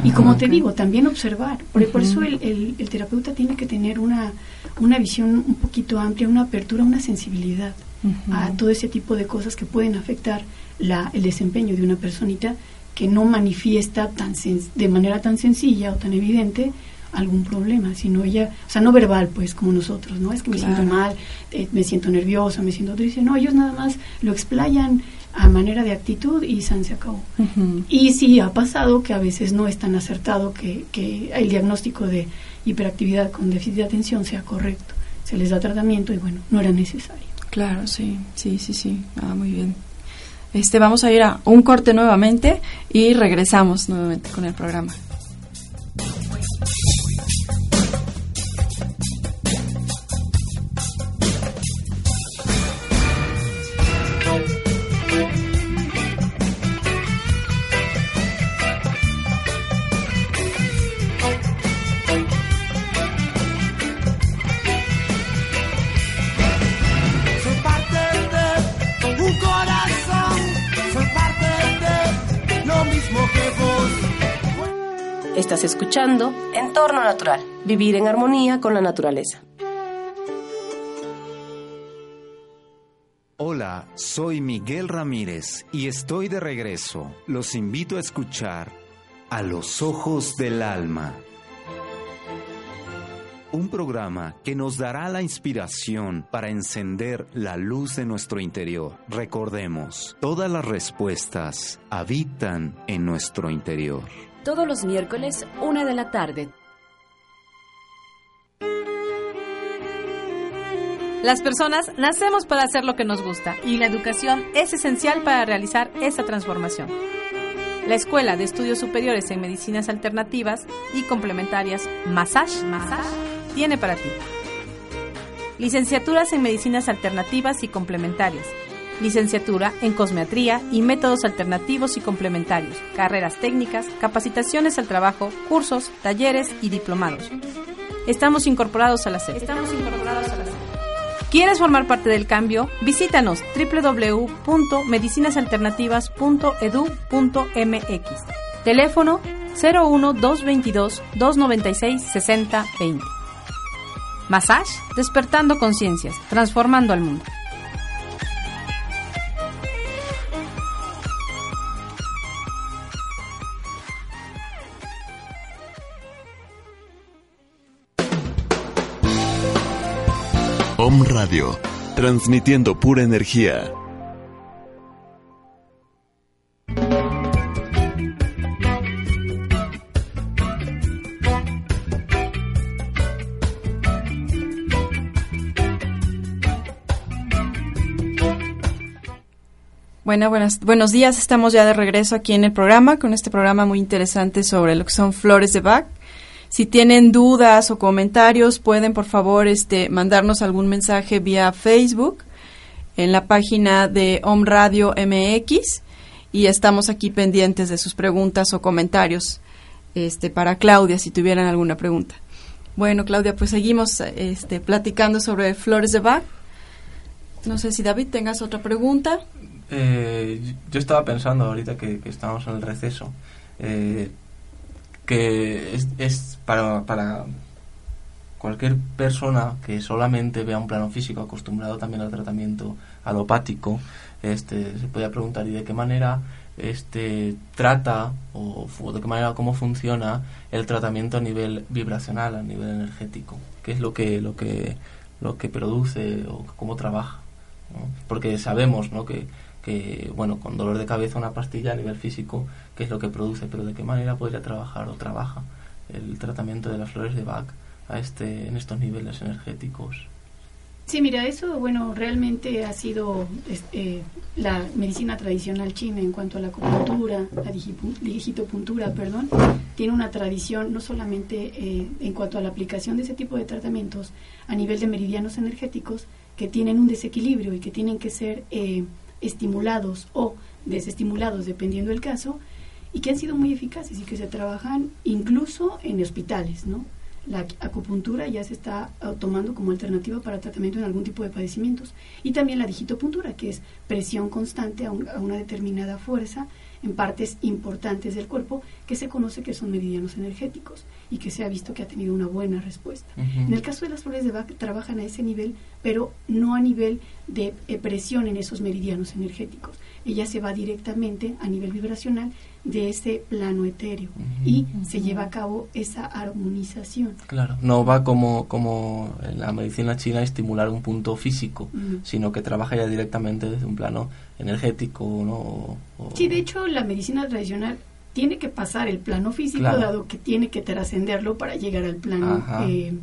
Y como te digo, también observar. Por, por eso el, el, terapeuta tiene que tener una, una visión un poquito amplia, una apertura, una sensibilidad a todo ese tipo de cosas que pueden afectar la, el desempeño de una personita que no manifiesta tan de manera tan sencilla o tan evidente algún problema, sino ella, o sea, no verbal, pues, como nosotros, ¿no? Es que me siento mal, eh, me siento nerviosa, me siento triste. No, ellos nada más lo explayan a manera de actitud y San se acabó. Y sí ha pasado que a veces no es tan acertado que, que el diagnóstico de hiperactividad con déficit de atención sea correcto. Se les da tratamiento y bueno, no era necesario. Claro, sí, sí, sí, sí. Ah, muy bien. Este, vamos a ir a un corte nuevamente y regresamos nuevamente con el programa. Escuchando Entorno Natural, vivir en armonía con la naturaleza. Hola, soy Miguel Ramírez y estoy de regreso. Los invito a escuchar A los Ojos del Alma. Un programa que nos dará la inspiración para encender la luz de nuestro interior. Recordemos, todas las respuestas habitan en nuestro interior todos los miércoles, una de la tarde. Las personas nacemos para hacer lo que nos gusta y la educación es esencial para realizar esa transformación. La Escuela de Estudios Superiores en Medicinas Alternativas y Complementarias Massage, Massage tiene para ti. Licenciaturas en Medicinas Alternativas y Complementarias licenciatura en cosmetría y métodos alternativos y complementarios, carreras técnicas, capacitaciones al trabajo, cursos, talleres y diplomados. Estamos incorporados a la SED. Estamos incorporados a la ¿Quieres formar parte del cambio? Visítanos www.medicinasalternativas.edu.mx. Teléfono 01 222 296 6020. Massage, despertando conciencias, transformando al mundo. Radio, transmitiendo pura energía. Bueno, buenas, buenos días. Estamos ya de regreso aquí en el programa con este programa muy interesante sobre lo que son flores de Bach. Si tienen dudas o comentarios, pueden por favor este, mandarnos algún mensaje vía Facebook en la página de Om Radio MX y estamos aquí pendientes de sus preguntas o comentarios este, para Claudia si tuvieran alguna pregunta. Bueno, Claudia, pues seguimos este, platicando sobre flores de Bach. No sé si David tengas otra pregunta. Eh, yo estaba pensando ahorita que, estábamos en el receso, eh, que es, para, para cualquier persona que solamente vea un plano físico acostumbrado también al tratamiento alopático, este, se puede preguntar y de qué manera este trata o, de qué manera cómo funciona el tratamiento a nivel vibracional, a nivel energético, qué es lo que lo que lo que produce o cómo trabaja, porque sabemos, ¿no? que que, bueno, con dolor de cabeza una pastilla a nivel físico, qué es lo que produce, pero de qué manera podría trabajar o trabaja el tratamiento de las flores de Bach a este, en estos niveles energéticos. Sí, mira, eso, bueno, realmente ha sido este, la medicina tradicional china en cuanto a la acupuntura, la digitopuntura, perdón, tiene una tradición no solamente eh, en cuanto a la aplicación de ese tipo de tratamientos a nivel de meridianos energéticos que tienen un desequilibrio y que tienen que ser eh, estimulados o desestimulados, dependiendo del caso, y que han sido muy eficaces y que se trabajan incluso en hospitales, ¿no? La acupuntura ya se está tomando como alternativa para tratamiento en algún tipo de padecimientos. Y también la digitopuntura, que es presión constante a, a una determinada fuerza en partes importantes del cuerpo que se conoce que son meridianos energéticos y que se ha visto que ha tenido una buena respuesta. En el caso de las flores de Bach trabajan a ese nivel, pero no a nivel de eh, presión en esos meridianos energéticos. Ella se va directamente a nivel vibracional de ese plano etéreo y se lleva a cabo esa armonización. Claro, no va como, como en la medicina china a estimular un punto físico, sino que trabaja ya directamente desde un plano energético, ¿no? Sí, de hecho la medicina tradicional tiene que pasar el plano físico, dado que tiene que trascenderlo para llegar al plano, eh,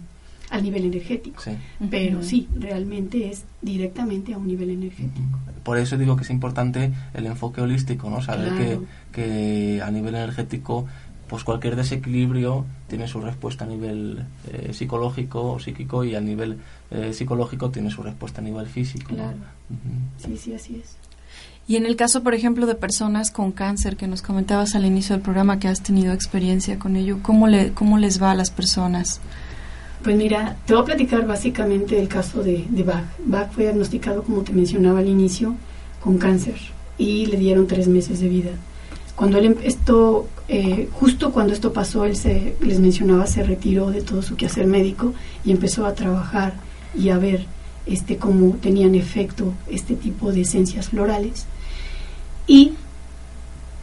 al nivel energético. Pero sí, realmente es directamente a un nivel energético. Por eso digo que es importante el enfoque holístico, ¿no? Saber que, que a nivel energético pues cualquier desequilibrio tiene su respuesta a nivel eh, psicológico o psíquico y a nivel eh, psicológico tiene su respuesta a nivel físico. Claro. Sí, sí, así es. Y en el caso, por ejemplo, de personas con cáncer, que nos comentabas al inicio del programa que has tenido experiencia con ello, ¿cómo, le, cómo les va a las personas? Pues mira, te voy a platicar básicamente el caso de, Bach. Bach fue diagnosticado, como te mencionaba al inicio, con cáncer y le dieron tres meses de vida. Cuando él, esto, eh, justo cuando esto pasó, él se, les mencionaba, se retiró de todo su quehacer médico y empezó a trabajar y a ver este, cómo tenían efecto este tipo de esencias florales y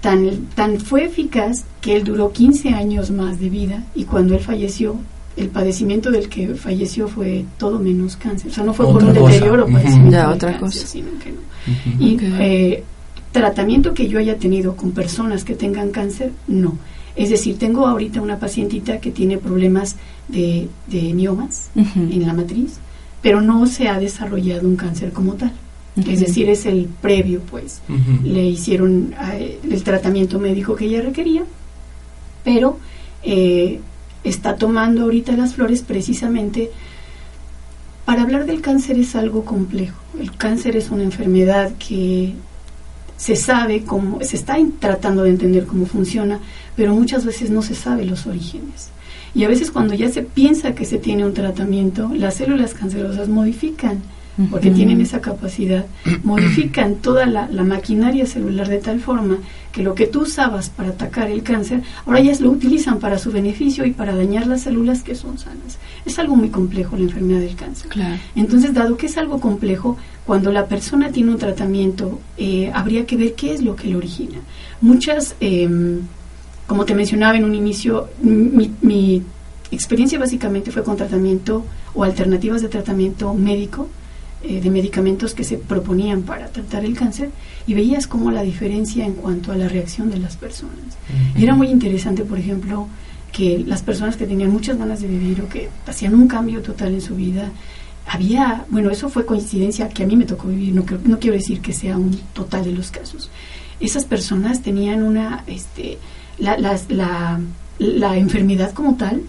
tan, tan fue eficaz que él duró 15 años más de vida y cuando él falleció, el padecimiento del que falleció fue todo menos cáncer. O sea, no fue por un deterioro padecimiento otra cosa. sino que no. Y eh, tratamiento que yo haya tenido con personas que tengan cáncer, no. Es decir, tengo ahorita una pacientita que tiene problemas de, de miomas en la matriz, pero no se ha desarrollado un cáncer como tal es decir, es el previo, pues. Le hicieron eh, el tratamiento médico que ella requería, pero eh, está tomando ahorita las flores precisamente para hablar del cáncer es algo complejo. El cáncer es una enfermedad que se sabe cómo, se está tratando de entender cómo funciona, pero muchas veces no se sabe los orígenes. Y a veces cuando ya se piensa que se tiene un tratamiento, las células cancerosas modifican porque tienen esa capacidad, modifican toda la, maquinaria celular de tal forma que lo que tú usabas para atacar el cáncer, ahora ya lo utilizan para su beneficio y para dañar las células que son sanas. Es algo muy complejo la enfermedad del cáncer. Entonces, dado que es algo complejo, cuando la persona tiene un tratamiento, eh, habría que ver qué es lo que lo origina. Muchas, em, como te mencionaba en un inicio, mi, mi experiencia básicamente fue con tratamiento o alternativas de tratamiento médico eh, de medicamentos que se proponían para tratar el cáncer y veías como la diferencia en cuanto a la reacción de las personas. Y era muy interesante, por ejemplo, que las personas que tenían muchas ganas de vivir o que hacían un cambio total en su vida, había, bueno, eso fue coincidencia que a mí me tocó vivir, no, no quiero decir que sea un total de los casos. Esas personas tenían una, este, la, la, la enfermedad como tal,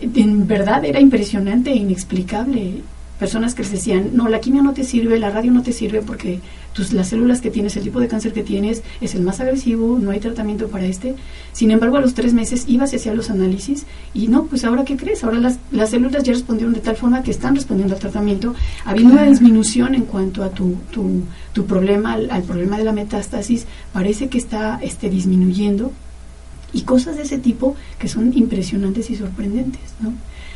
en verdad era impresionante e inexplicable personas que les decían, no, la quimio no te sirve, la radio no te sirve porque tus, las células que tienes, el tipo de cáncer que tienes es el más agresivo, no hay tratamiento para este. Sin embargo, a los tres meses ibas y hacías los análisis y no, pues ahora qué crees, ahora las, las células ya respondieron de tal forma que están respondiendo al tratamiento, habiendo una disminución en cuanto a tu, tu, tu problema, al, al, problema de la metástasis, parece que está este, disminuyendo y cosas de ese tipo que son impresionantes y sorprendentes, ¿no?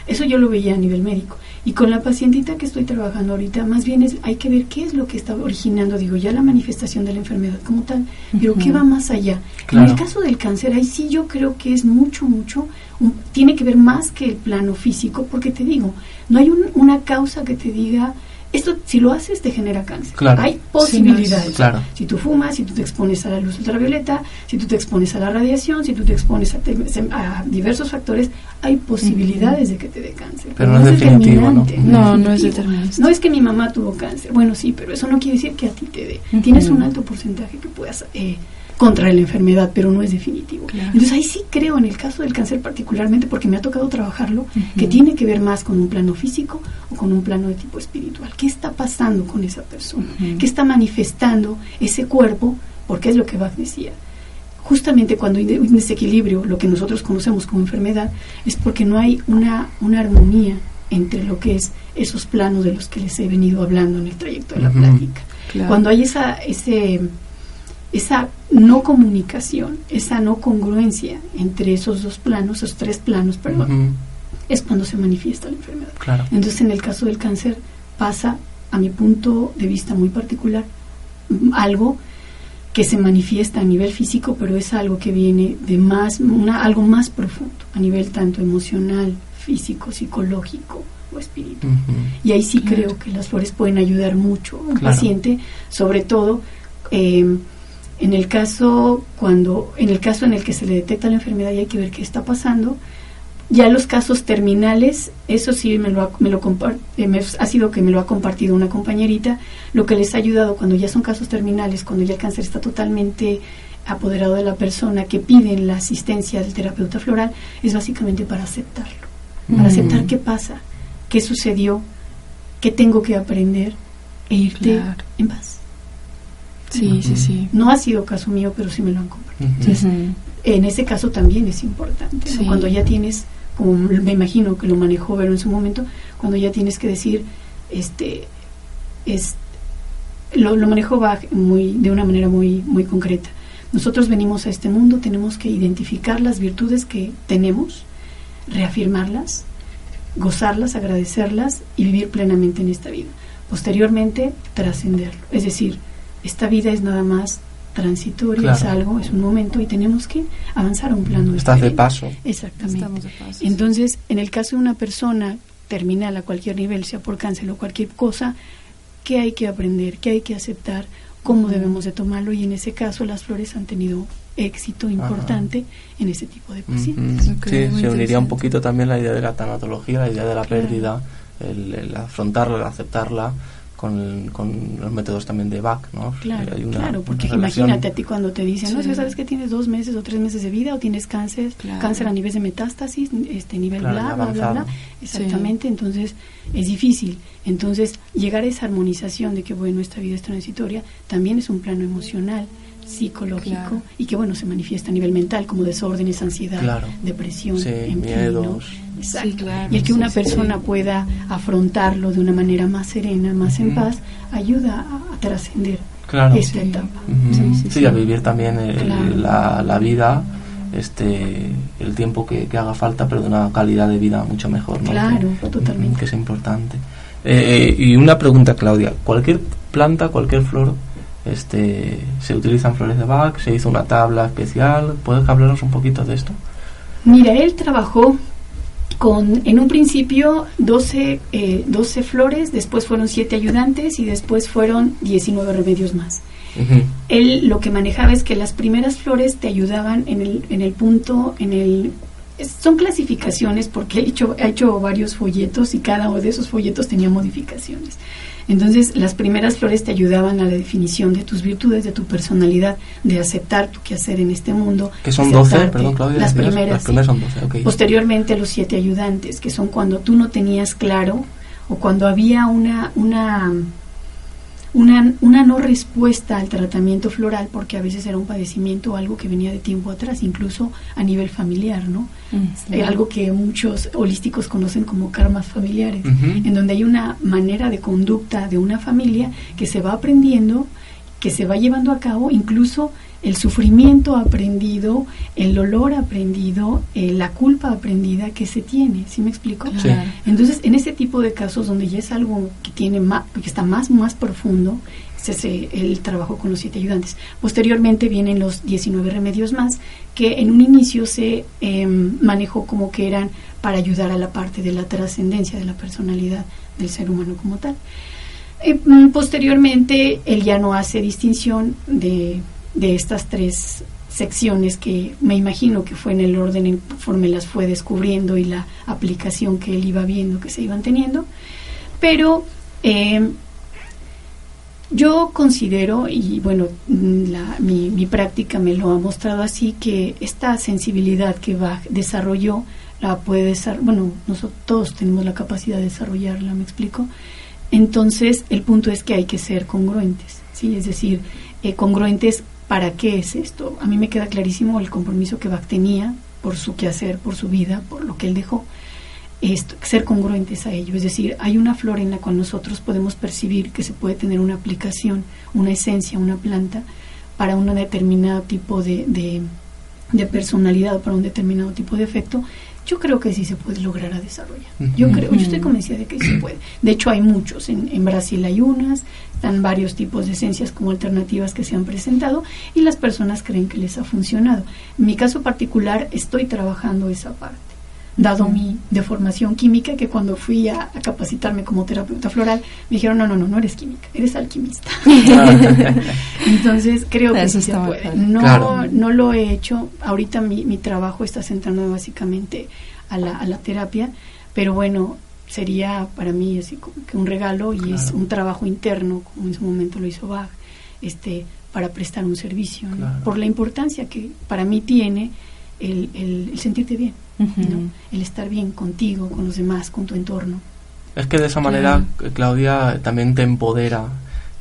Eso yo lo veía a nivel médico. Y con la pacientita que estoy trabajando ahorita, más bien es, hay que ver qué es lo que está originando, digo, ya la manifestación de la enfermedad como tal, pero qué va más allá. Claro. En el caso del cáncer, ahí sí yo creo que es mucho, mucho, un, tiene que ver más que el plano físico, porque te digo, no hay un, una causa que te diga, esto si lo haces te genera cáncer. Claro. Hay posibilidades. Sí, claro. Si tú fumas, si tú te expones a la luz ultravioleta, si tú te expones a la radiación, si tú te expones a, te, a diversos factores, hay posibilidades de que te dé cáncer. Pero, no, es definitivo, ¿no? No, no es determinante. No es que mi mamá tuvo cáncer. Bueno, sí, pero eso no quiere decir que a ti te dé. Tienes un alto porcentaje que puedas eh, contraer la enfermedad, pero no es definitivo. Claro. Entonces ahí sí creo en el caso del cáncer particularmente, porque me ha tocado trabajarlo, uh -huh. que tiene que ver más con un plano físico o con un plano de tipo espiritual. ¿Qué está pasando con esa persona? Uh -huh. ¿Qué está manifestando ese cuerpo? Porque es lo que Bach decía. Justamente cuando hay un desequilibrio, lo que nosotros conocemos como enfermedad, es porque no hay una, una armonía entre lo que es esos planos de los que les he venido hablando en el trayecto de la uh -huh. plática. Claro. Cuando hay esa, ese esa no comunicación, esa no congruencia entre esos dos planos, esos tres planos, perdón, uh -huh. es cuando se manifiesta la enfermedad. Claro. Entonces, en el caso del cáncer pasa, a mi punto de vista muy particular, algo que se manifiesta a nivel físico, pero es algo que viene de más, una, algo más profundo, a nivel tanto emocional, físico, psicológico o espiritual. Uh -huh. Y ahí sí claro. creo que las flores pueden ayudar mucho a un claro. paciente, sobre todo eh, en el caso cuando en el caso en el que se le detecta la enfermedad y hay que ver qué está pasando ya los casos terminales eso sí me lo ha, me lo eh, me ha sido que me lo ha compartido una compañerita lo que les ha ayudado cuando ya son casos terminales cuando ya el cáncer está totalmente apoderado de la persona que piden la asistencia del terapeuta floral es básicamente para aceptarlo para mm. aceptar qué pasa qué sucedió qué tengo que aprender e irte claro. en paz Sí, uh -huh. sí, sí. No ha sido caso mío, pero sí me lo han compartido. Uh -huh. Entonces, en ese caso también es importante. Sí. ¿no? Cuando ya tienes, como me imagino que lo manejó Vero en su momento, cuando ya tienes que decir, este, es, lo, lo manejó Bach muy, de una manera muy, muy concreta. Nosotros venimos a este mundo, tenemos que identificar las virtudes que tenemos, reafirmarlas, gozarlas, agradecerlas y vivir plenamente en esta vida. Posteriormente, trascenderlo. Es decir, esta vida es nada más transitoria, claro. es algo, es un momento y tenemos que avanzar a un plano. Estás de paso. Exactamente. De paso, Entonces, sí. en el caso de una persona terminal a cualquier nivel, sea por cáncer o cualquier cosa, ¿qué hay que aprender? ¿Qué hay que aceptar? ¿Cómo uh -huh. debemos de tomarlo? Y en ese caso las flores han tenido éxito importante Ajá. en ese tipo de pacientes. Uh -huh. okay, sí, se uniría un poquito también la idea de la tanatología, la idea de la claro. pérdida, el, el afrontarla, el aceptarla, con, con, los métodos también de Bach, ¿no? Claro, una, claro porque imagínate a ti cuando te dicen, no, sí. sabes que tienes dos meses o tres meses de vida o tienes cáncer, claro. cáncer a nivel de metástasis, este nivel claro, bla, bla, bla, bla, exactamente, sí. entonces es difícil. Entonces, llegar a esa armonización de que, bueno, esta vida es transitoria, también es un plano emocional, psicológico claro. y que bueno se manifiesta a nivel mental como desórdenes, ansiedad, claro. depresión, sí, miedos. Sí, claro, y el que una persona pueda afrontarlo de una manera más serena, más uh -huh. en paz, ayuda a, a trascender claro. esta etapa. Uh -huh. sí, a vivir también el, la, la, vida este el tiempo que, que, haga falta pero de una calidad de vida mucho mejor ¿no? claro que, totalmente que es importante eh, y una pregunta Claudia cualquier planta cualquier flor este, se utilizan flores de Bach, se hizo una tabla especial. ¿Puedes hablarnos un poquito de esto? Mira, él trabajó con, en un principio, 12, eh, 12 flores, después fueron 7 ayudantes y después fueron 19 remedios más. Uh -huh. Él lo que manejaba es que las primeras flores te ayudaban en el, en el punto, en el son clasificaciones porque he hecho, he hecho varios folletos y cada uno de esos folletos tenía modificaciones. Entonces, las primeras flores te ayudaban a la definición de tus virtudes, de tu personalidad, de aceptar tu quehacer en este mundo. ¿Que son 12? Perdón, Claudia. Las primeras, las primeras son 12, okay. Posteriormente, los siete ayudantes, que son cuando tú no tenías claro o cuando había una, una una, una no respuesta al tratamiento floral, porque a veces era un padecimiento, algo que venía de tiempo atrás, incluso a nivel familiar, ¿no? Eh, algo que muchos holísticos conocen como karmas familiares, en donde hay una manera de conducta de una familia que se va aprendiendo, que se va llevando a cabo, incluso el sufrimiento aprendido, el dolor aprendido, eh, la culpa aprendida que se tiene, ¿sí me explico? Entonces, en ese tipo de casos donde ya es algo que tiene más, que está más más profundo, se hace el trabajo con los siete ayudantes. Posteriormente vienen los 19 remedios más que en un inicio se em, manejó como que eran para ayudar a la parte de la trascendencia de la personalidad del ser humano como tal. Eh, mm, posteriormente, él ya no hace distinción de de estas tres secciones que me imagino que fue en el orden conforme las fue descubriendo y la aplicación que él iba viendo que se iban teniendo. Pero eh, yo considero, y bueno, mi, mi, práctica me lo ha mostrado así, que esta sensibilidad que Bach desarrolló, la puede desarrollar, bueno, nosotros todos tenemos la capacidad de desarrollarla, me explico. Entonces, el punto es que hay que ser congruentes, ¿sí? Es decir, eh, congruentes ¿Para qué es esto? A mí me queda clarísimo el compromiso que Bach tenía por su quehacer, por su vida, por lo que él dejó. Esto, ser congruentes a ello. Es decir, hay una flor en la cual nosotros podemos percibir que se puede tener una aplicación, una esencia, una planta para un determinado tipo de, de, de personalidad, para un determinado tipo de efecto yo creo que sí se puede lograr a desarrollar. Yo creo, yo estoy convencida de que sí se puede. De hecho, hay muchos. En, en, Brasil hay unas, están varios tipos de esencias como alternativas que se han presentado y las personas creen que les ha funcionado. En mi caso particular, estoy trabajando esa parte dado mi deformación química, que cuando fui a, capacitarme como terapeuta floral, me dijeron, no, no, no, no eres química, eres alquimista. Entonces, creo que sí se puede. No, no lo he hecho. Ahorita mi, mi trabajo está centrado básicamente a la, a la terapia, pero bueno, sería para mí así como que un regalo y es un trabajo interno, como en su momento lo hizo Bach, este, para prestar un servicio, por la importancia que para mí tiene el, el sentirte bien el estar bien contigo, con los demás, con tu entorno. Es que de esa manera, Claudia, también te empodera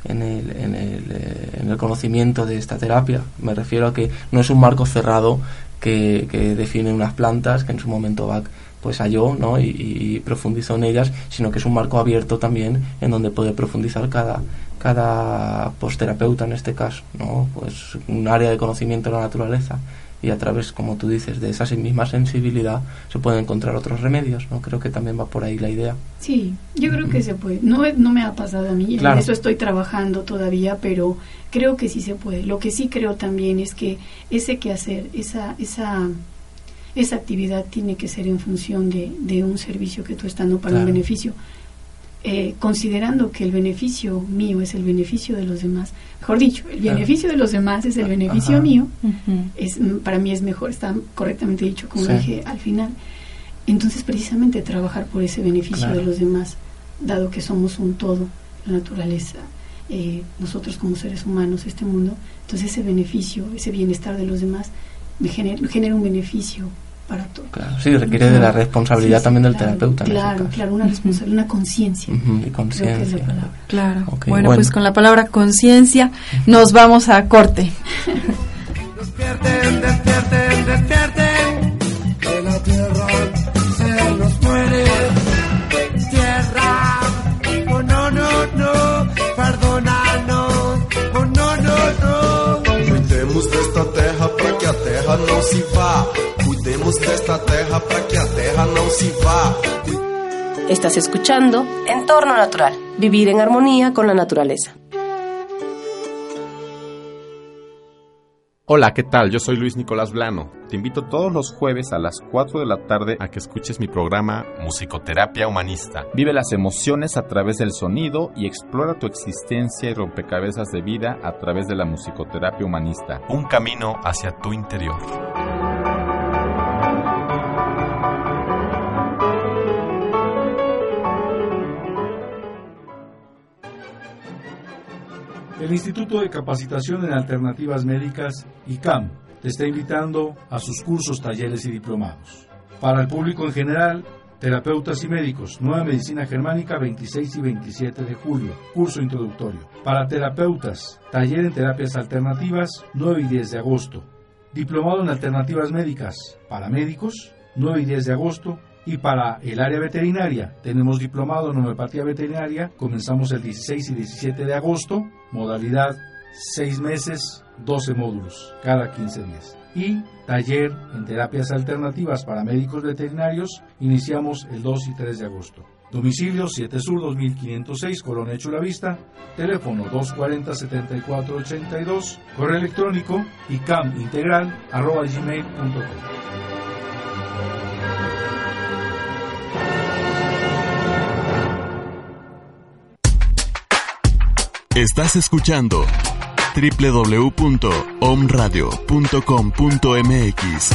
en el, en, el, eh, en el conocimiento de esta terapia. Me refiero a que no es un marco cerrado que, que define unas plantas que en su momento Bach pues halló ¿no? y, y, profundizó en ellas, sino que es un marco abierto también en donde puede profundizar cada, cada posterapeuta en este caso, ¿no? pues un área de conocimiento de la naturaleza y a través, como tú dices, de esa misma sensibilidad se pueden encontrar otros remedios, ¿no? Creo que también va por ahí la idea. Sí, yo creo que se puede. No, no me ha pasado a mí, en eso estoy trabajando todavía, pero creo que sí se puede. Lo que sí creo también es que ese quehacer, esa, esa, esa actividad tiene que ser en función de, de un servicio que tú estás dando para un beneficio. Eh, considerando que el beneficio mío es el beneficio de los demás, mejor dicho, el beneficio de los demás es el beneficio mío, es, para mí es mejor, está correctamente dicho, como dije al final. Entonces, precisamente trabajar por ese beneficio de los demás, dado que somos un todo, la naturaleza, eh, nosotros como seres humanos, este mundo, entonces ese beneficio, ese bienestar de los demás, me genera un beneficio para todo. Claro, sí, requiere de la responsabilidad también del terapeuta. Claro, claro, una responsabilidad, una conciencia. y conciencia. Claro. Bueno, pues con la palabra conciencia nos vamos a corte. despierten, despierten, despierten, se esta tierra para que no se. Estás escuchando Entorno Natural, vivir en armonía con la naturaleza. Hola, ¿qué tal? Yo soy Luis Nicolás Blano. Te invito todos los jueves a las 4 de la tarde a que escuches mi programa Musicoterapia Humanista. Vive las emociones a través del sonido y explora tu existencia y rompecabezas de vida a través de la musicoterapia humanista. Un camino hacia tu interior. El Instituto de Capacitación en Alternativas Médicas, ICAM, te está invitando a sus cursos, talleres y diplomados. Para el público en general, Terapeutas y médicos, Nueva Medicina Germánica 26 y 27 de julio, curso introductorio. Para terapeutas, taller en terapias alternativas 9 y 10 de agosto. Diplomado en alternativas médicas para médicos 9 y 10 de agosto. Y para el área veterinaria, tenemos diplomado en homeopatía veterinaria, comenzamos el 16 y 17 de agosto, modalidad 6 meses, 12 módulos, cada 15 días. Y taller en terapias alternativas para médicos veterinarios, iniciamos el 2 y 3 de agosto. Domicilio 7 Sur 2506, Colonia Chulavista, teléfono 240-7482, correo electrónico icamintegral arroba Estás escuchando www.omradio.com.mx.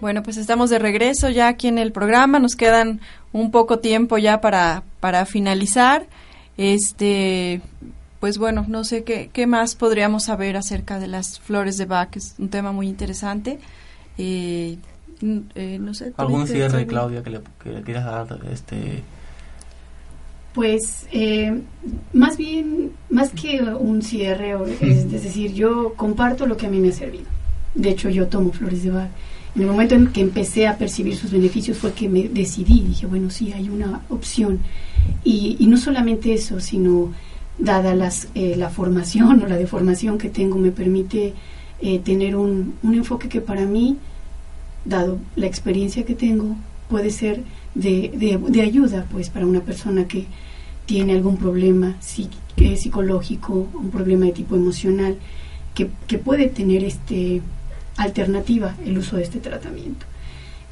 Bueno, pues estamos de regreso ya aquí en el programa. Nos quedan un poco tiempo ya para, para finalizar. Este, pues bueno, no sé qué, qué más podríamos saber acerca de las flores de Bach, es un tema muy interesante. Eh, eh, no sé. ¿Algún cierre, Claudia, que le, que quieras dar? Este... Pues eh, más bien, más que un cierre, es, decir, yo comparto lo que a mí me ha servido. De hecho, yo tomo flores de Bach. En el momento en que empecé a percibir sus beneficios fue que me decidí, dije, bueno, sí, hay una opción. Y, y no solamente eso, sino dada las, eh, la formación o la deformación que tengo, me permite eh, tener un, un, enfoque que para mí, dado la experiencia que tengo, puede ser de, de, ayuda pues para una persona que tiene algún problema psicológico, un problema de tipo emocional, que, que puede tener este alternativa el uso de este tratamiento.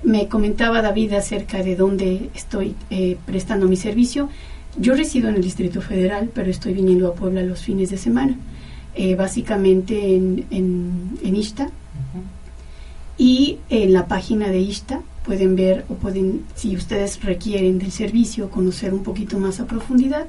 Me comentaba David acerca de dónde estoy eh, prestando mi servicio. Yo resido en el Distrito Federal, pero estoy viniendo a Puebla los fines de semana, eh, básicamente en, en, en Ixta. Y en la página de Ixta pueden ver o pueden, si ustedes requieren del servicio, conocer un poquito más a profundidad,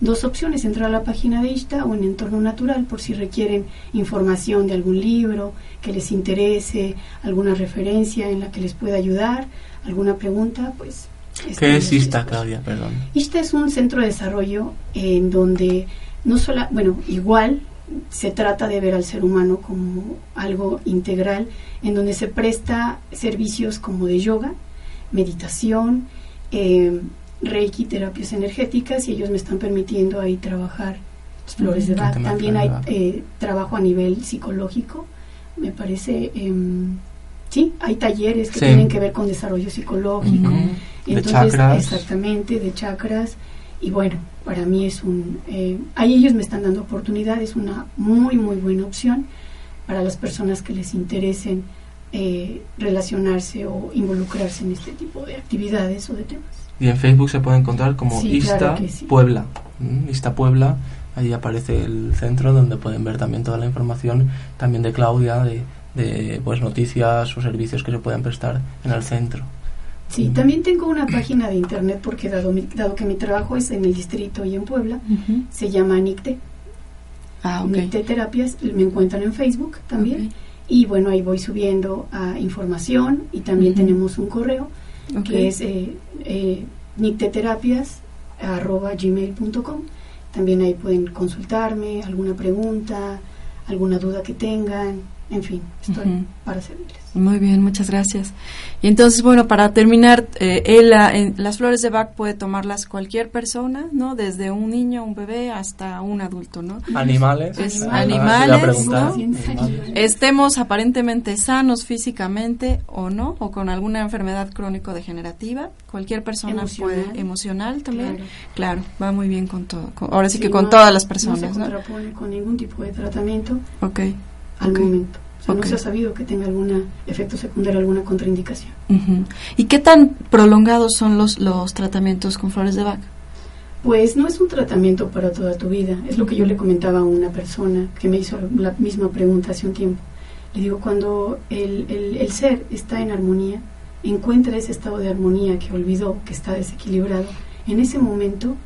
dos opciones, entrar a la página de Ixta o en Entorno Natural por si requieren información de algún libro que les interese, alguna referencia en la que les pueda ayudar, alguna pregunta, pues ¿Qué es ISTA, Claudia? Perdón. ISTA es un centro de desarrollo en donde no solo, bueno, igual se trata de ver al ser humano como algo integral, en donde se presta servicios como de yoga, meditación, eh, reiki, terapias energéticas, y ellos me están permitiendo ahí trabajar flores de Bach. También hay eh, trabajo a nivel psicológico, me parece. Em, sí, hay talleres que tienen que ver con desarrollo psicológico. Entonces, de chakras. Exactamente, de chakras. Y bueno, para mí es un... Eh, ahí ellos me están dando oportunidad, es una muy, muy buena opción para las personas que les interesen eh, relacionarse o involucrarse en este tipo de actividades o de temas. Y en Facebook se puede encontrar como Ista Puebla. Mm, Ista Puebla, ahí aparece el centro donde pueden ver también toda la información, también de Claudia, de, de pues noticias o servicios que se pueden prestar en el centro. Sí, también tengo una página de internet porque dado, dado que mi trabajo es en el distrito y en Puebla, se llama NICTE. Ah, NICTE Terapias, me encuentran en Facebook también. Y bueno, ahí voy subiendo uh, información y también tenemos un correo que es eh, eh, gmail.com. También ahí pueden consultarme, alguna pregunta, alguna duda que tengan, en fin, estoy para servirles. Muy bien, muchas gracias. Y entonces, bueno, para terminar, eh, las flores de Bach puede tomarlas cualquier persona, ¿no? Desde un niño, un bebé, hasta un adulto, ¿no? Animales. animales, ¿no? Estemos aparentemente sanos físicamente o no, o con alguna enfermedad crónico-degenerativa, cualquier persona puede, emocional también. Claro. va muy bien con todo. ahora sí, que con todas las personas, ¿no? Se contrapone con ningún tipo de tratamiento. Ok. Al momento. O sea, no se ha sabido que tenga algún efecto secundario, alguna contraindicación. ¿Y qué tan prolongados son los, los tratamientos con flores de vaca? Pues no es un tratamiento para toda tu vida. Es lo que yo le comentaba a una persona que me hizo la misma pregunta hace un tiempo. Le digo, cuando el, el, el ser está en armonía, encuentra ese estado de armonía que olvidó, que está desequilibrado, en ese momento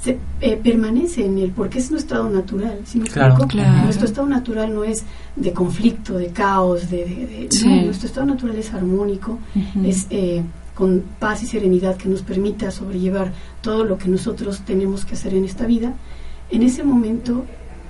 se, eh, permanece en él porque es nuestro estado natural. ¿sí me Claro. Nuestro estado natural no es de conflicto, de caos, de, de- de- Sí. no, nuestro estado natural es armónico, es eh, con paz y serenidad que nos permita sobrellevar todo lo que nosotros tenemos que hacer en esta vida. En ese momento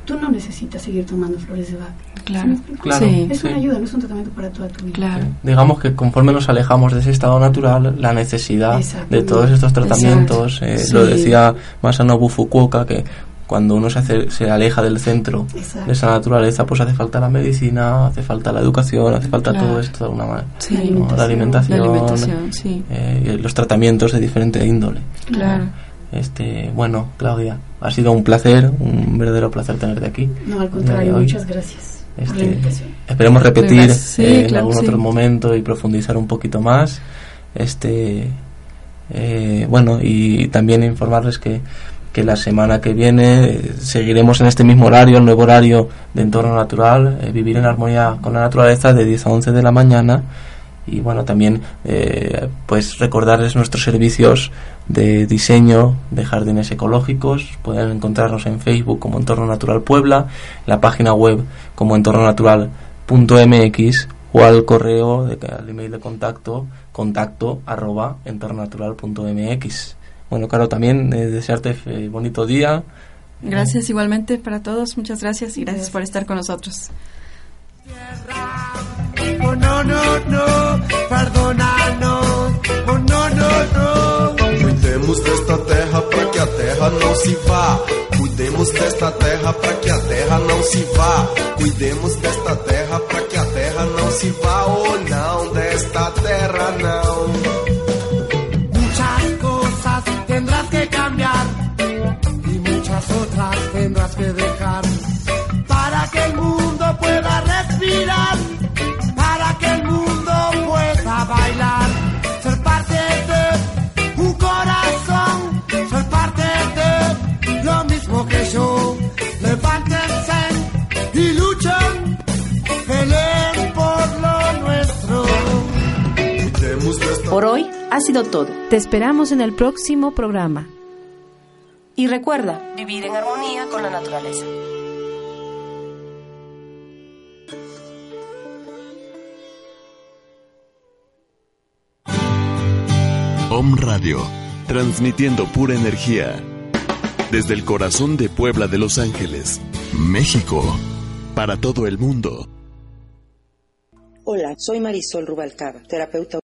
tú no necesitas seguir tomando flores de vaca. ¿Sí Claro. Claro, Sí. Es sí. una ayuda, no es un tratamiento para toda tu vida. Claro. Digamos que conforme nos alejamos de ese estado natural, la necesidad de todos estos tratamientos, eh, Sí. lo decía Masanobu Fukuoka, que cuando uno se, hace- se aleja del centro Exacto. de esa naturaleza, pues hace falta la medicina, hace falta la educación, hace falta Claro. todo esto de alguna manera. Sí. La alimentación, La alimentación, sí. eh, y los tratamientos de diferente índole. Claro. Este, bueno, Claudia, ha sido un placer, un verdadero placer tenerte aquí. No, al contrario, muchas gracias por la Este, invitación. esperemos repetir. Sí, eh, en claro algún sí. otro momento y profundizar un poquito más. Este, eh, bueno, y también informarles que, que la semana que viene eh, seguiremos en este mismo horario, el nuevo horario de entorno natural, eh, vivir en armonía con la naturaleza de 10 a 11 de la mañana. Y bueno, también eh, pues recordarles nuestros servicios de diseño de jardines ecológicos. Pueden encontrarnos en Facebook como Entorno Natural Puebla, en la página web como entornonatural.mx o al correo, de, al email de contacto, contacto arroba entornonatural.mx. Bueno, claro, también eh, desearte eh, bonito día. Gracias igualmente para todos. Muchas gracias y gracias por estar con nosotros. Oh no, no, no, perdónanos. Oh no, no, no. Cuidemos desta terra para que a terra não se vá. Cuidemos desta terra para que a terra não se vá. Cuidemos desta terra para que a terra não se vá. Oh não, desta terra não. Ha sido todo. Te esperamos en el próximo programa. Y recuerda, vivir en armonía con la naturaleza. Om Radio, transmitiendo pura energía. Desde el corazón de Puebla de Los Ángeles, México, para todo el mundo. Hola, soy Marisol Rubalcaba, terapeuta